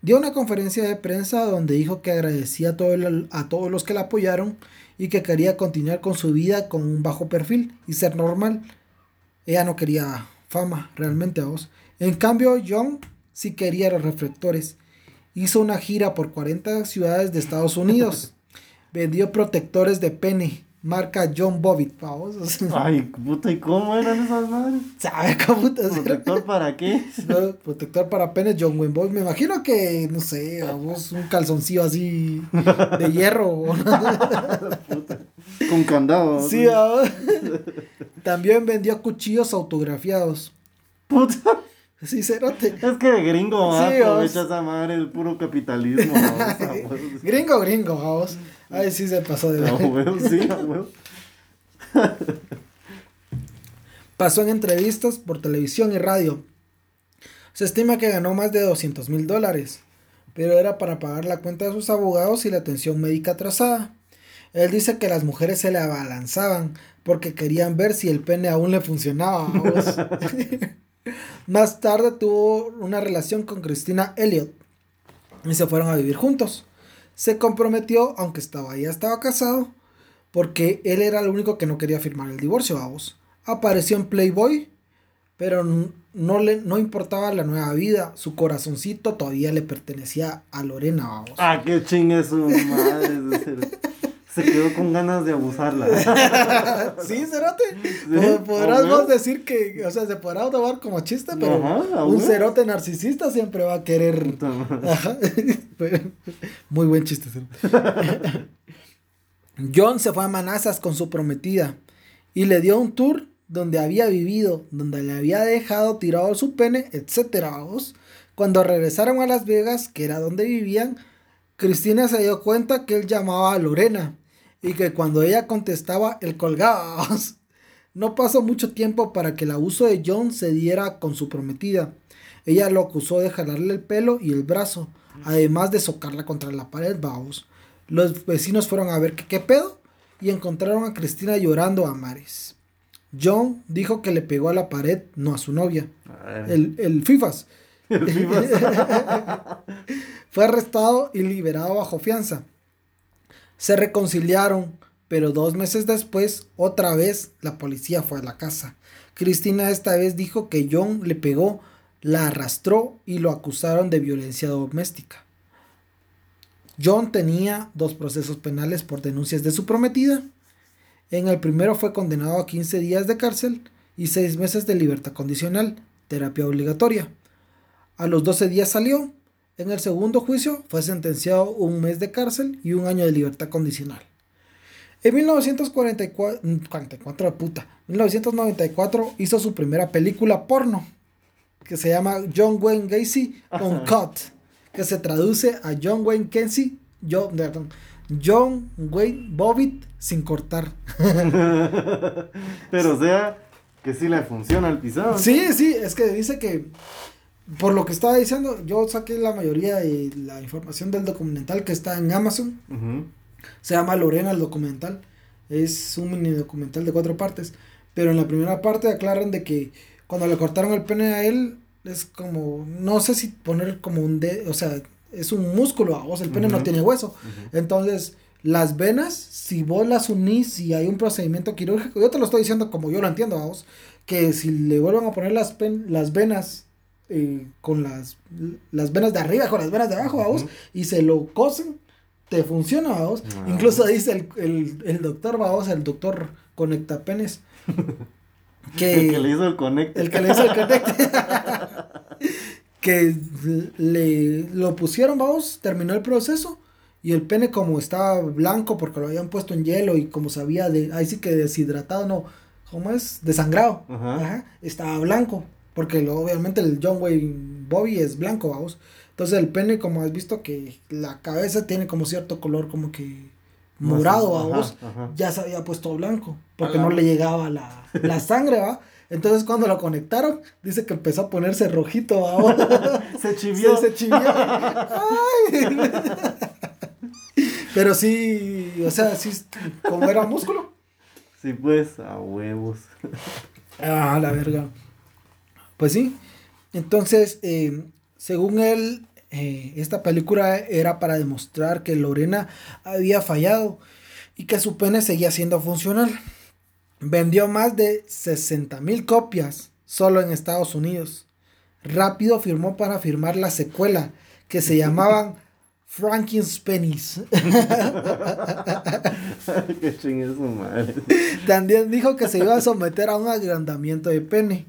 S1: Dio una conferencia de prensa donde dijo que agradecía a, todos los que la apoyaron y que quería continuar con su vida con un bajo perfil y ser normal. Ella no quería fama realmente a vos. En cambio, John sí quería los reflectores. Hizo una gira por 40 ciudades de Estados Unidos. Vendió protectores de pene marca John Bobbitt, vamos.
S2: Ay, puta, ¿y cómo eran esas madres? ¿Sabe cómo te ¿Protector para qué?
S1: protector para penes John Wayne Bobbitt. Me imagino que, no sé, un calzoncillo así de hierro.
S2: Con candado.
S1: Sí, También vendió cuchillos autografiados. Puta. Sí, cerote.
S2: Es que gringo, sí, aprovecha esa madre el puro capitalismo.
S1: gringo, gringo, vamos. Ay, sí se pasó de verdad. sí, Pasó en entrevistas por televisión y radio. Se estima que ganó más de 200 mil dólares, pero era para pagar la cuenta de sus abogados y la atención médica atrasada. Él dice que las mujeres se le abalanzaban porque querían ver si el pene aún le funcionaba. Más tarde tuvo una relación con Cristina Elliot y se fueron a vivir juntos se comprometió, aunque estaba ya estaba casado, porque él era el único que no quería firmar el divorcio, vamos. Apareció en Playboy, pero no le no importaba la nueva vida, su corazoncito todavía le pertenecía a Lorena, vamos.
S2: Ah, qué chingue su madre. se quedó con ganas de abusarla.
S1: sí, cerote. Podrás vos decir que, o sea, se podrá tomar como chiste, pero un cerote narcisista siempre va a querer. Muy buen chiste, John se fue a Manazas con su prometida y le dio un tour donde había vivido, donde le había dejado tirado su pene, etcétera. Cuando regresaron a Las Vegas, que era donde vivían, Cristina se dio cuenta que él llamaba a Lorena y que cuando ella contestaba, él colgaba. No pasó mucho tiempo para que el abuso de John se diera con su prometida. Ella lo acusó de jalarle el pelo y el brazo, además de socarla contra la pared, vamos. Los vecinos fueron a ver qué pedo y encontraron a Cristina llorando a mares. John dijo que le pegó a la pared, no a su novia. El, el FIFAS. El FIFAS. Fue arrestado y liberado bajo fianza. Se reconciliaron, pero dos meses después, otra vez, la policía fue a la casa. Cristina esta vez dijo que John le pegó, la arrastró y lo acusaron de violencia doméstica. John tenía dos procesos penales por denuncias de su prometida. En el primero fue condenado a 15 días de cárcel y 6 meses de libertad condicional, terapia obligatoria. A los 12 días salió en el segundo juicio fue sentenciado un mes de cárcel y un año de libertad condicional. En 1944, 44, puta, 1994 hizo su primera película porno que se llama John Wayne Gacy on Cut, que se traduce a John Wayne Gacy, John, John Wayne Bobbitt sin cortar.
S2: Pero o sea, que sí le funciona el pisado.
S1: Sí, sí, es que dice que por lo que estaba diciendo, yo saqué la mayoría de la información del documental que está en Amazon. Se llama Lorena el documental. Es un mini documental de cuatro partes. Pero en la primera parte aclaran de que cuando le cortaron el pene a él, es como, no sé si poner como un dedo, o sea, es un músculo, o sea, el pene no tiene hueso. Entonces, las venas, si vos las unís y hay un procedimiento quirúrgico, yo te lo estoy diciendo como yo lo entiendo, vos, que si le vuelvan a poner las, las venas eh, con las, las venas de arriba, con las venas de abajo, vamos, y se lo cosen, te funciona, vamos. Ah. Incluso dice el, el, el doctor, vamos, el doctor conectapenes.
S2: Que, el que le hizo el conecte.
S1: El que le hizo el conecte. que le lo pusieron, vamos, terminó el proceso. Y el pene como estaba blanco porque lo habían puesto en hielo y como sabía de, ahí sí que deshidratado, no, ¿cómo es? Desangrado. Ajá. Estaba blanco. Porque obviamente el John Wayne Bobby es blanco, vamos. Entonces el pene, como has visto que la cabeza tiene como cierto color como que morado, vamos, ya se había puesto blanco, porque no le llegaba la, la sangre, va. Entonces cuando lo conectaron, dice que empezó a ponerse rojito, vamos.
S2: se chivió.
S1: Se, se chivió. Ay. Pero sí, o sea, sí, como era músculo.
S2: Sí, pues, a huevos.
S1: Ah, la verga. Pues sí. Entonces, eh, según él, eh, esta película era para demostrar que Lorena había fallado y que su pene seguía siendo funcional. Vendió más de 60 mil copias solo en Estados Unidos. Rápido firmó para firmar la secuela que se llamaban Frankenspenies.
S2: Qué su madre.
S1: También dijo que se iba a someter a un agrandamiento de pene.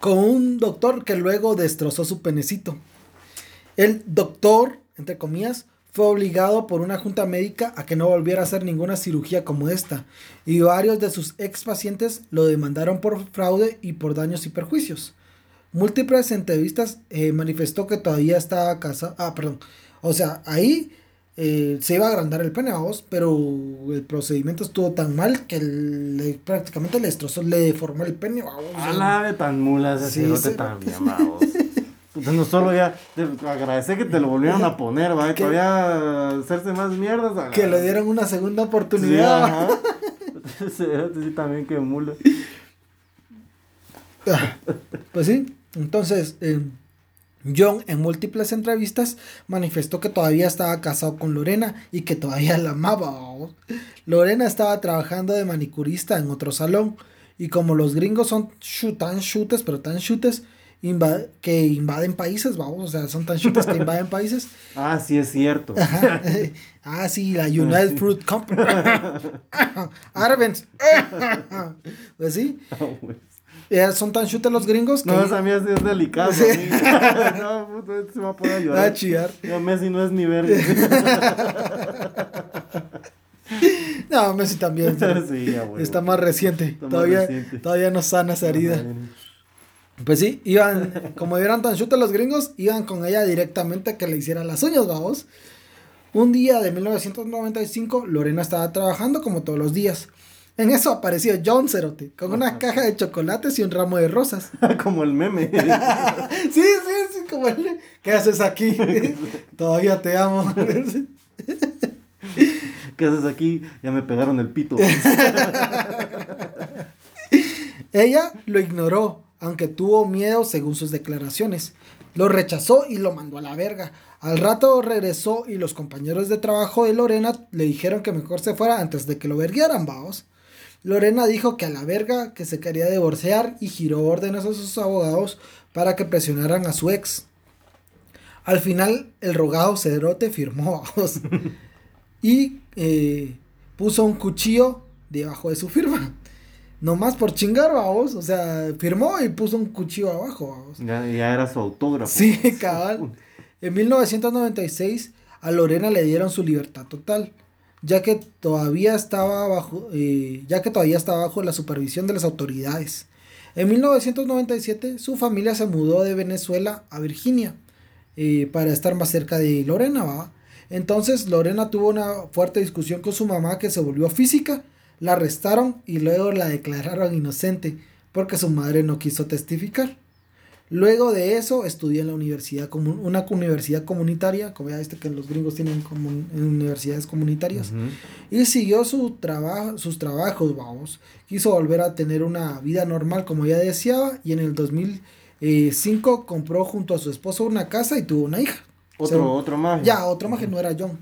S1: Con un doctor que luego destrozó su penecito. El doctor, entre comillas, fue obligado por una junta médica a que no volviera a hacer ninguna cirugía como esta. Y varios de sus ex pacientes lo demandaron por fraude y por daños y perjuicios. Múltiples entrevistas eh, manifestó que todavía estaba casado. Ah, perdón o sea, ahí eh, se iba a agrandar el pene, vos, pero el procedimiento estuvo tan mal que le, prácticamente le destrozó, le deformó el pene, vamos.
S2: A la de tan mulas ese sí, sí. también, vamos. Entonces no solo ya te agradece que te lo volvieron a poner, va, todavía hacerse más mierdas.
S1: Que le dieron una segunda oportunidad.
S2: Sí, sí, también que mula.
S1: Ah, pues sí, entonces, eh, John en múltiples entrevistas manifestó que todavía estaba casado con Lorena y que todavía la amaba. Lorena estaba trabajando de manicurista en otro salón y como los gringos son tan chutes, pero tan chutes que invaden países, vamos, o sea, son tan chutes que invaden países.
S2: Ah, sí, es cierto.
S1: Ah, sí, la United Fruit Company. Arbenz. pues sí. Son tan chutes los gringos
S2: que. No, esa mía es delicado. no, puto, se va a poder llorar.
S1: A chillar.
S2: No, Messi no es ni verga.
S1: no, Messi también. Sí, está más reciente. todavía, todavía no sana esa herida. Pues sí, iban, como eran tan chutes los gringos, iban con ella directamente a que le hiciera las uñas, vamos. Un día de 1995, Lorena estaba trabajando como todos los días. En eso apareció John Cerote, con una caja de chocolates y un ramo de rosas.
S2: como el meme.
S1: sí, sí, sí, como el meme. ¿Qué haces aquí? Todavía te amo.
S2: ¿Qué haces aquí? Ya me pegaron el pito.
S1: Ella lo ignoró, aunque tuvo miedo según sus declaraciones. Lo rechazó y lo mandó a la verga. Al rato regresó y los compañeros de trabajo de Lorena le dijeron que mejor se fuera antes de que lo verguieran, vaos. Lorena dijo que a la verga que se quería divorciar y giró órdenes a sus abogados para que presionaran a su ex. Al final, el rogado Cedrote firmó y eh, puso un cuchillo debajo de su firma. Nomás por chingar, vamos. O sea, firmó y puso un cuchillo abajo,
S2: Ya, ya era su autógrafo.
S1: Sí, cabal. En 1996 a Lorena le dieron su libertad total ya que todavía estaba bajo, eh, ya que todavía estaba bajo la supervisión de las autoridades. En 1997 su familia se mudó de Venezuela a Virginia eh, para estar más cerca de Lorena. Entonces Lorena tuvo una fuerte discusión con su mamá que se volvió física, la arrestaron y luego la declararon inocente porque su madre no quiso testificar. Luego de eso estudió en la universidad, una universidad comunitaria, como ya viste que los gringos tienen universidades comunitarias, y siguió su trabajo, sus trabajos, vamos. Quiso volver a tener una vida normal como ya deseaba, y en el 2005 compró junto a su esposo una casa y tuvo una hija.
S2: Otro, otro más.
S1: Ya, otro más que no era John.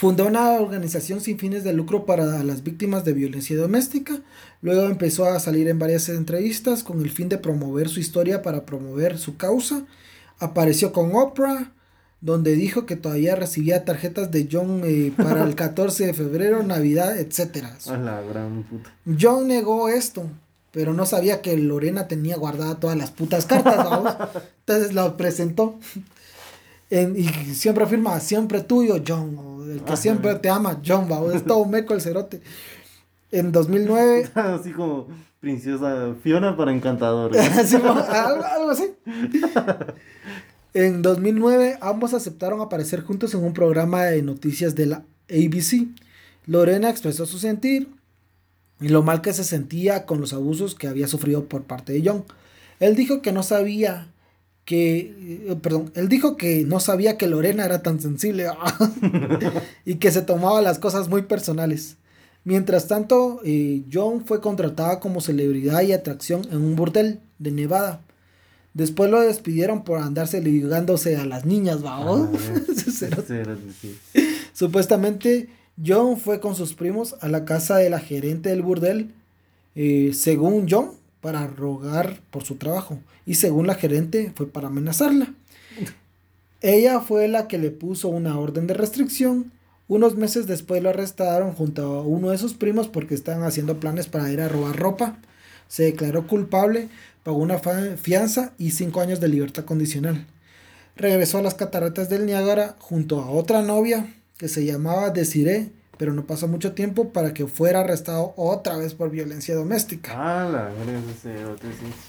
S1: Fundó una organización sin fines de lucro para las víctimas de violencia doméstica. Luego empezó a salir en varias entrevistas con el fin de promover su historia para promover su causa. Apareció con Oprah, donde dijo que todavía recibía tarjetas de John eh, para el 14 de febrero, Navidad, etc. John negó esto, pero no sabía que Lorena tenía guardada todas las putas cartas, Entonces lo presentó y siempre afirma, siempre tuyo, John, o el que siempre te ama, John, va, es todo meco el cerote. En 2009.
S2: así como princesa Fiona para encantador.
S1: algo así. En 2009 ambos aceptaron aparecer juntos en un programa de noticias de la ABC. Lorena expresó su sentir y lo mal que se sentía con los abusos que había sufrido por parte de John. Él dijo que no sabía que, eh, perdón, él dijo que no sabía que Lorena era tan sensible y que se tomaba las cosas muy personales. Mientras tanto, eh, John fue contratada como celebridad y atracción en un burdel de Nevada. Después lo despidieron por andarse ligándose a las niñas, ¿va? Supuestamente, John fue con sus primos a la casa de la gerente del burdel, eh, según John, para rogar por su trabajo. Y según la gerente, fue para amenazarla. Ella fue la que le puso una orden de restricción. Unos meses después lo arrestaron junto a uno de sus primos porque estaban haciendo planes para ir a robar ropa. Se declaró culpable, pagó una fianza y cinco años de libertad condicional. Regresó a las cataratas del Niágara junto a otra novia que se llamaba Desiree pero no pasó mucho tiempo para que fuera arrestado otra vez por violencia doméstica.
S2: Ah, la.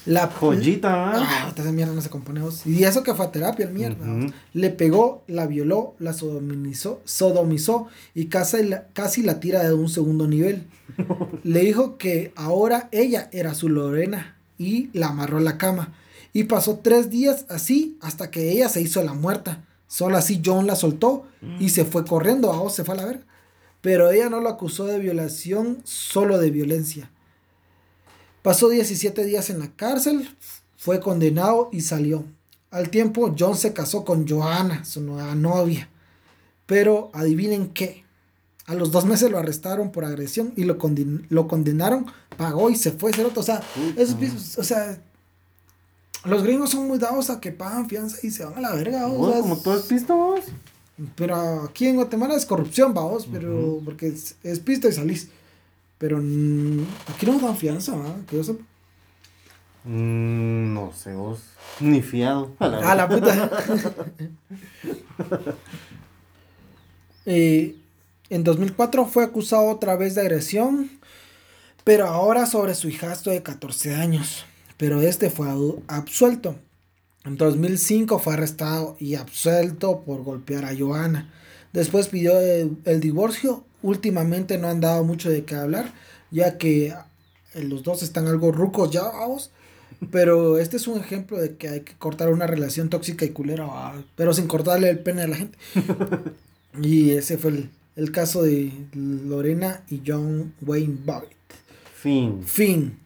S2: La joyita,
S1: Ah, mierda no se compone. Y eso que fue a terapia, el mierda. Le pegó, la violó, la sodomizó, sodomizó y casi la, casi la tira de un segundo nivel. Le dijo que ahora ella era su Lorena y la amarró en la cama. Y pasó tres días así hasta que ella se hizo la muerta. Solo así John la soltó y se fue corriendo. A se fue a la verga pero ella no lo acusó de violación, solo de violencia. Pasó 17 días en la cárcel, fue condenado y salió. Al tiempo, John se casó con Joanna, su nueva novia. Pero adivinen qué. A los dos meses lo arrestaron por agresión y lo, lo condenaron, pagó y se fue. O sea, o sea, los gringos son muy dados a que pagan fianza y se van a la verga.
S2: O como todo es pisto,
S1: pero aquí en Guatemala es corrupción, vamos, pero porque es, es, pista y salís. Pero aquí no dan fianza, ¿verdad? Que yo sepa.
S2: Mm, no sé, vos. Ni fiado.
S1: A la, la puta. eh, en 2004 fue acusado otra vez de agresión, pero ahora sobre su hijastro de 14 años. Pero este fue absuelto. En 2005 fue arrestado y absuelto por golpear a Joana. Después pidió el, divorcio. Últimamente no han dado mucho de qué hablar, ya que eh, los dos están algo rucos ya, vamos. Pero este es un ejemplo de que hay que cortar una relación tóxica y culera, pero sin cortarle el pene a la gente. y ese fue el, el caso de Lorena y John Wayne Bobbitt.
S2: Fin.
S1: Fin.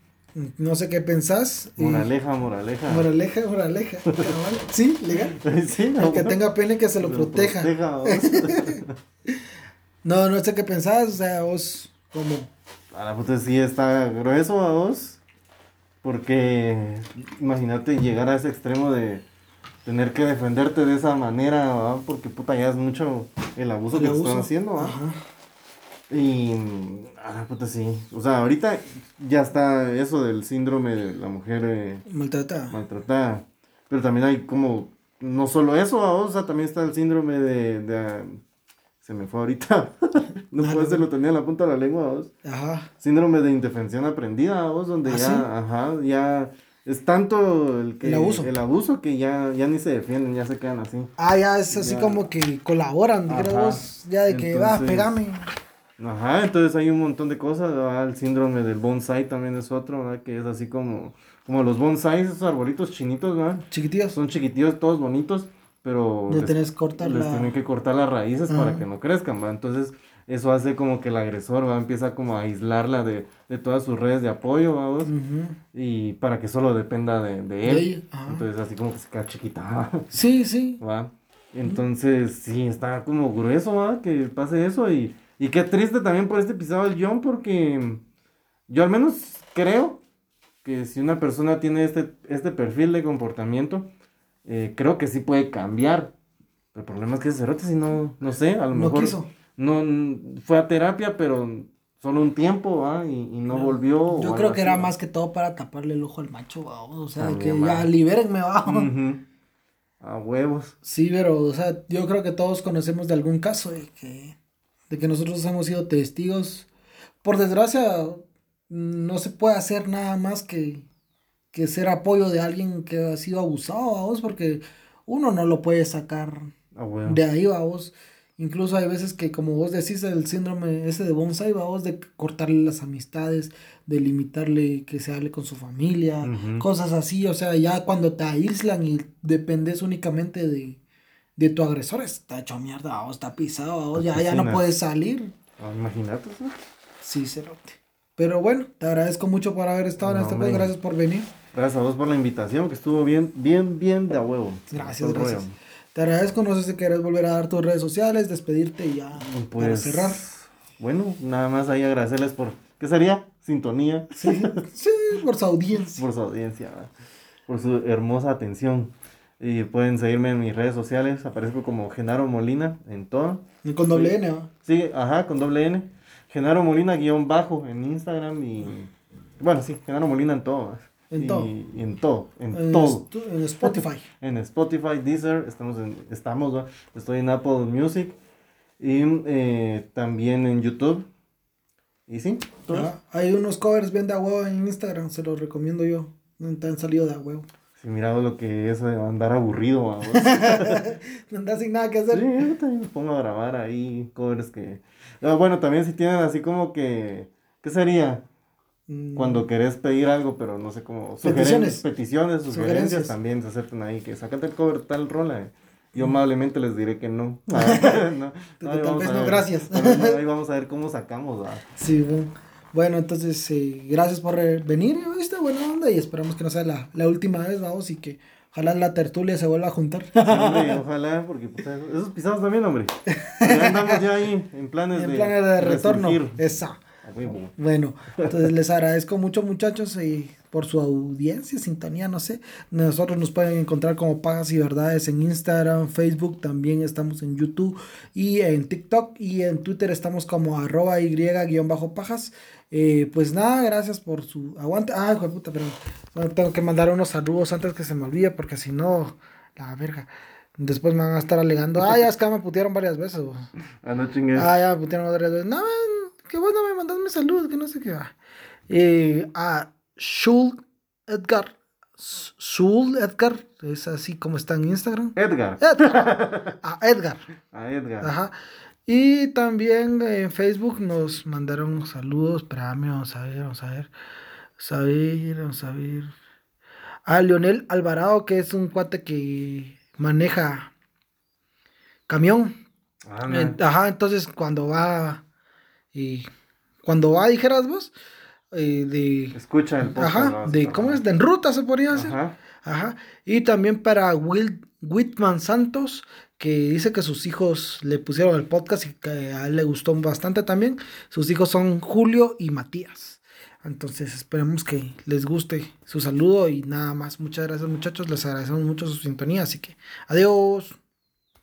S1: No sé qué pensás.
S2: Moraleja, moraleja.
S1: Moraleja, moraleja. Sí, legal. Sí, El que tenga pene que se lo, proteja. no, no sé qué pensás, o sea, vos, como.
S2: A la puta sí está grueso a vos. Porque imagínate llegar a ese extremo de tener que defenderte de esa manera, porque puta ya es mucho el abuso que están haciendo. Ajá. Y, ah, puta, sí. O sea, ahorita ya está eso del síndrome de la mujer eh,
S1: maltratada.
S2: Maltratada. Pero también hay como, no solo eso, o sea, también está el síndrome de, de se me fue ahorita. no puede ser, lo tenía en la punta de la lengua, vos. Ajá. Síndrome de indefensión aprendida, vos, donde ¿Ah, ya, ajá, ya es tanto el que el abuso, el abuso que ya, ya ni se defienden, ya se quedan así.
S1: Ah, ya es así como que colaboran, vos, ya de que va, pegame.
S2: Ajá, entonces hay un montón de cosas, el síndrome del bonsai también es otro, ¿verdad? Que es así como, como los bonsais, esos arbolitos chinitos, ¿verdad?
S1: Chiquitillos.
S2: Son chiquitillos, todos bonitos, pero
S1: les, tenés cortar
S2: les tienen que cortar las raíces para que no crezcan, ¿va? Entonces eso hace como que el agresor, ¿va? Empieza como a aislarla de, de todas sus redes de apoyo, ¿va? Y para que solo dependa de, de él. Entonces así como que se queda chiquita.
S1: Sí, sí.
S2: ¿Va? Entonces sí, está como grueso, ¿va? Que pase eso y y qué triste también por este episodio del John, porque yo al menos creo que si una persona tiene este, este perfil de comportamiento, eh, creo que sí puede cambiar. El problema es que ese cerote si no, no sé, a lo mejor no fue a terapia, pero solo un tiempo, ¿ah? Y, no, volvió.
S1: Yo creo que era más que todo para taparle el ojo al macho, o sea, que ya libérenme, va.
S2: A huevos.
S1: Sí, pero, o sea, yo creo que todos conocemos de algún caso de que de que nosotros hemos sido testigos por desgracia, no se puede hacer nada más que, que ser apoyo de alguien que ha sido abusado, vos, porque uno no lo puede sacar de ahí, vos. Incluso hay veces que, como vos decís, el síndrome ese de bonsai, vos, de cortarle las amistades, de limitarle que se hable con su familia, cosas así. O sea, ya cuando te aíslan y dependes únicamente de, de tu agresor, está hecho mierda, vos, está pisado, vos, ya, ya no puedes salir.
S2: Ah, imagínate, ¿sí?
S1: Sí, cerote. Pero bueno, te agradezco mucho por haber estado en este podcast. Gracias por venir.
S2: Gracias a vos por la invitación, que estuvo bien, bien, bien de a huevo.
S1: Gracias, gracias. Te agradezco. No sé si quieres volver a dar tus redes sociales, despedirte y ya
S2: pues, para cerrar. Bueno, nada más ahí agradecerles por. ¿Qué sería? Sintonía.
S1: Sí, sí por su audiencia.
S2: por su audiencia, por su hermosa atención. Y pueden seguirme en mis redes sociales. Aparezco como Genaro Molina en todo.
S1: Y con doble N, ¿no?
S2: Sí, ajá, con doble N. Genaro Molina guion bajo en Instagram y... Bueno, sí, Genaro Molina en todo.
S1: En todo.
S2: Y en todo, en, todo.
S1: En Spotify.
S2: en Spotify, Deezer, estamos, en, estamos estoy en Apple Music y eh, también en YouTube. Y sí,
S1: hay unos covers bien de a huevo en Instagram, se los recomiendo yo. No te han salido de a huevo.
S2: Sí, mirado lo que es andar aburrido,
S1: no andas sin nada que hacer.
S2: Sí, yo también me pongo a grabar ahí covers que Ah, bueno, también si tienen así como que, ¿qué sería? Mm. Cuando querés pedir algo, pero no sé cómo. Peticiones. Peticiones, sugerencias, también se aceptan ahí. Que sacate el cover tal rola. Yo mm. amablemente les diré que no.
S1: no, tal vez no, gracias.
S2: ahí vamos a ver cómo sacamos.
S1: Sí, bueno. Bueno, entonces, eh, gracias por venir, ¿viste? Buena onda y esperamos que no sea la, la última vez, vamos, y que Ojalá la tertulia se vuelva a juntar.
S2: Sí, ojalá, porque pues, esos pisados también, hombre. Ya andamos ya ahí en planes
S1: en de, planes de retorno. Esa. Bueno, entonces les agradezco mucho muchachos y por su audiencia, sintonía, no sé. Nosotros nos pueden encontrar como Pagas y Verdades en Instagram, Facebook, también estamos en YouTube y en TikTok y en Twitter estamos como arroba y-pajas. Eh, pues nada, gracias por su aguante. Ah, hijo de puta, pero tengo que mandar unos saludos antes que se me olvide, porque si no, la verga. Después me van a estar alegando. Ah, ya es que me putearon varias veces.
S2: Ah, no chingues.
S1: Ah, ya me putearon varias veces. No, que bueno, me mandas mi salud, que no sé qué va. Eh, a Shul Edgar. Shul Edgar, es así como está en Instagram.
S2: Edgar.
S1: Edgar. A Edgar.
S2: A Edgar.
S1: Ajá. Y también en Facebook nos mandaron saludos. Espérame, vamos a ver, vamos a ver. Vamos a ver, vamos a ver. A Leonel Alvarado, que es un cuate que maneja camión. Ah, Ajá, entonces cuando va y cuando va, dijeras vos, eh, de...
S2: Escucha el
S1: Ajá, de, ¿cómo es? De en ruta se podría hacer. Ajá. Ajá. Y también para Will Whitman Santos, que dice que sus hijos le pusieron el podcast y que a él le gustó bastante también. Sus hijos son Julio y Matías. Entonces esperemos que les guste su saludo y nada más. Muchas gracias muchachos, les agradecemos mucho su sintonía, así que adiós.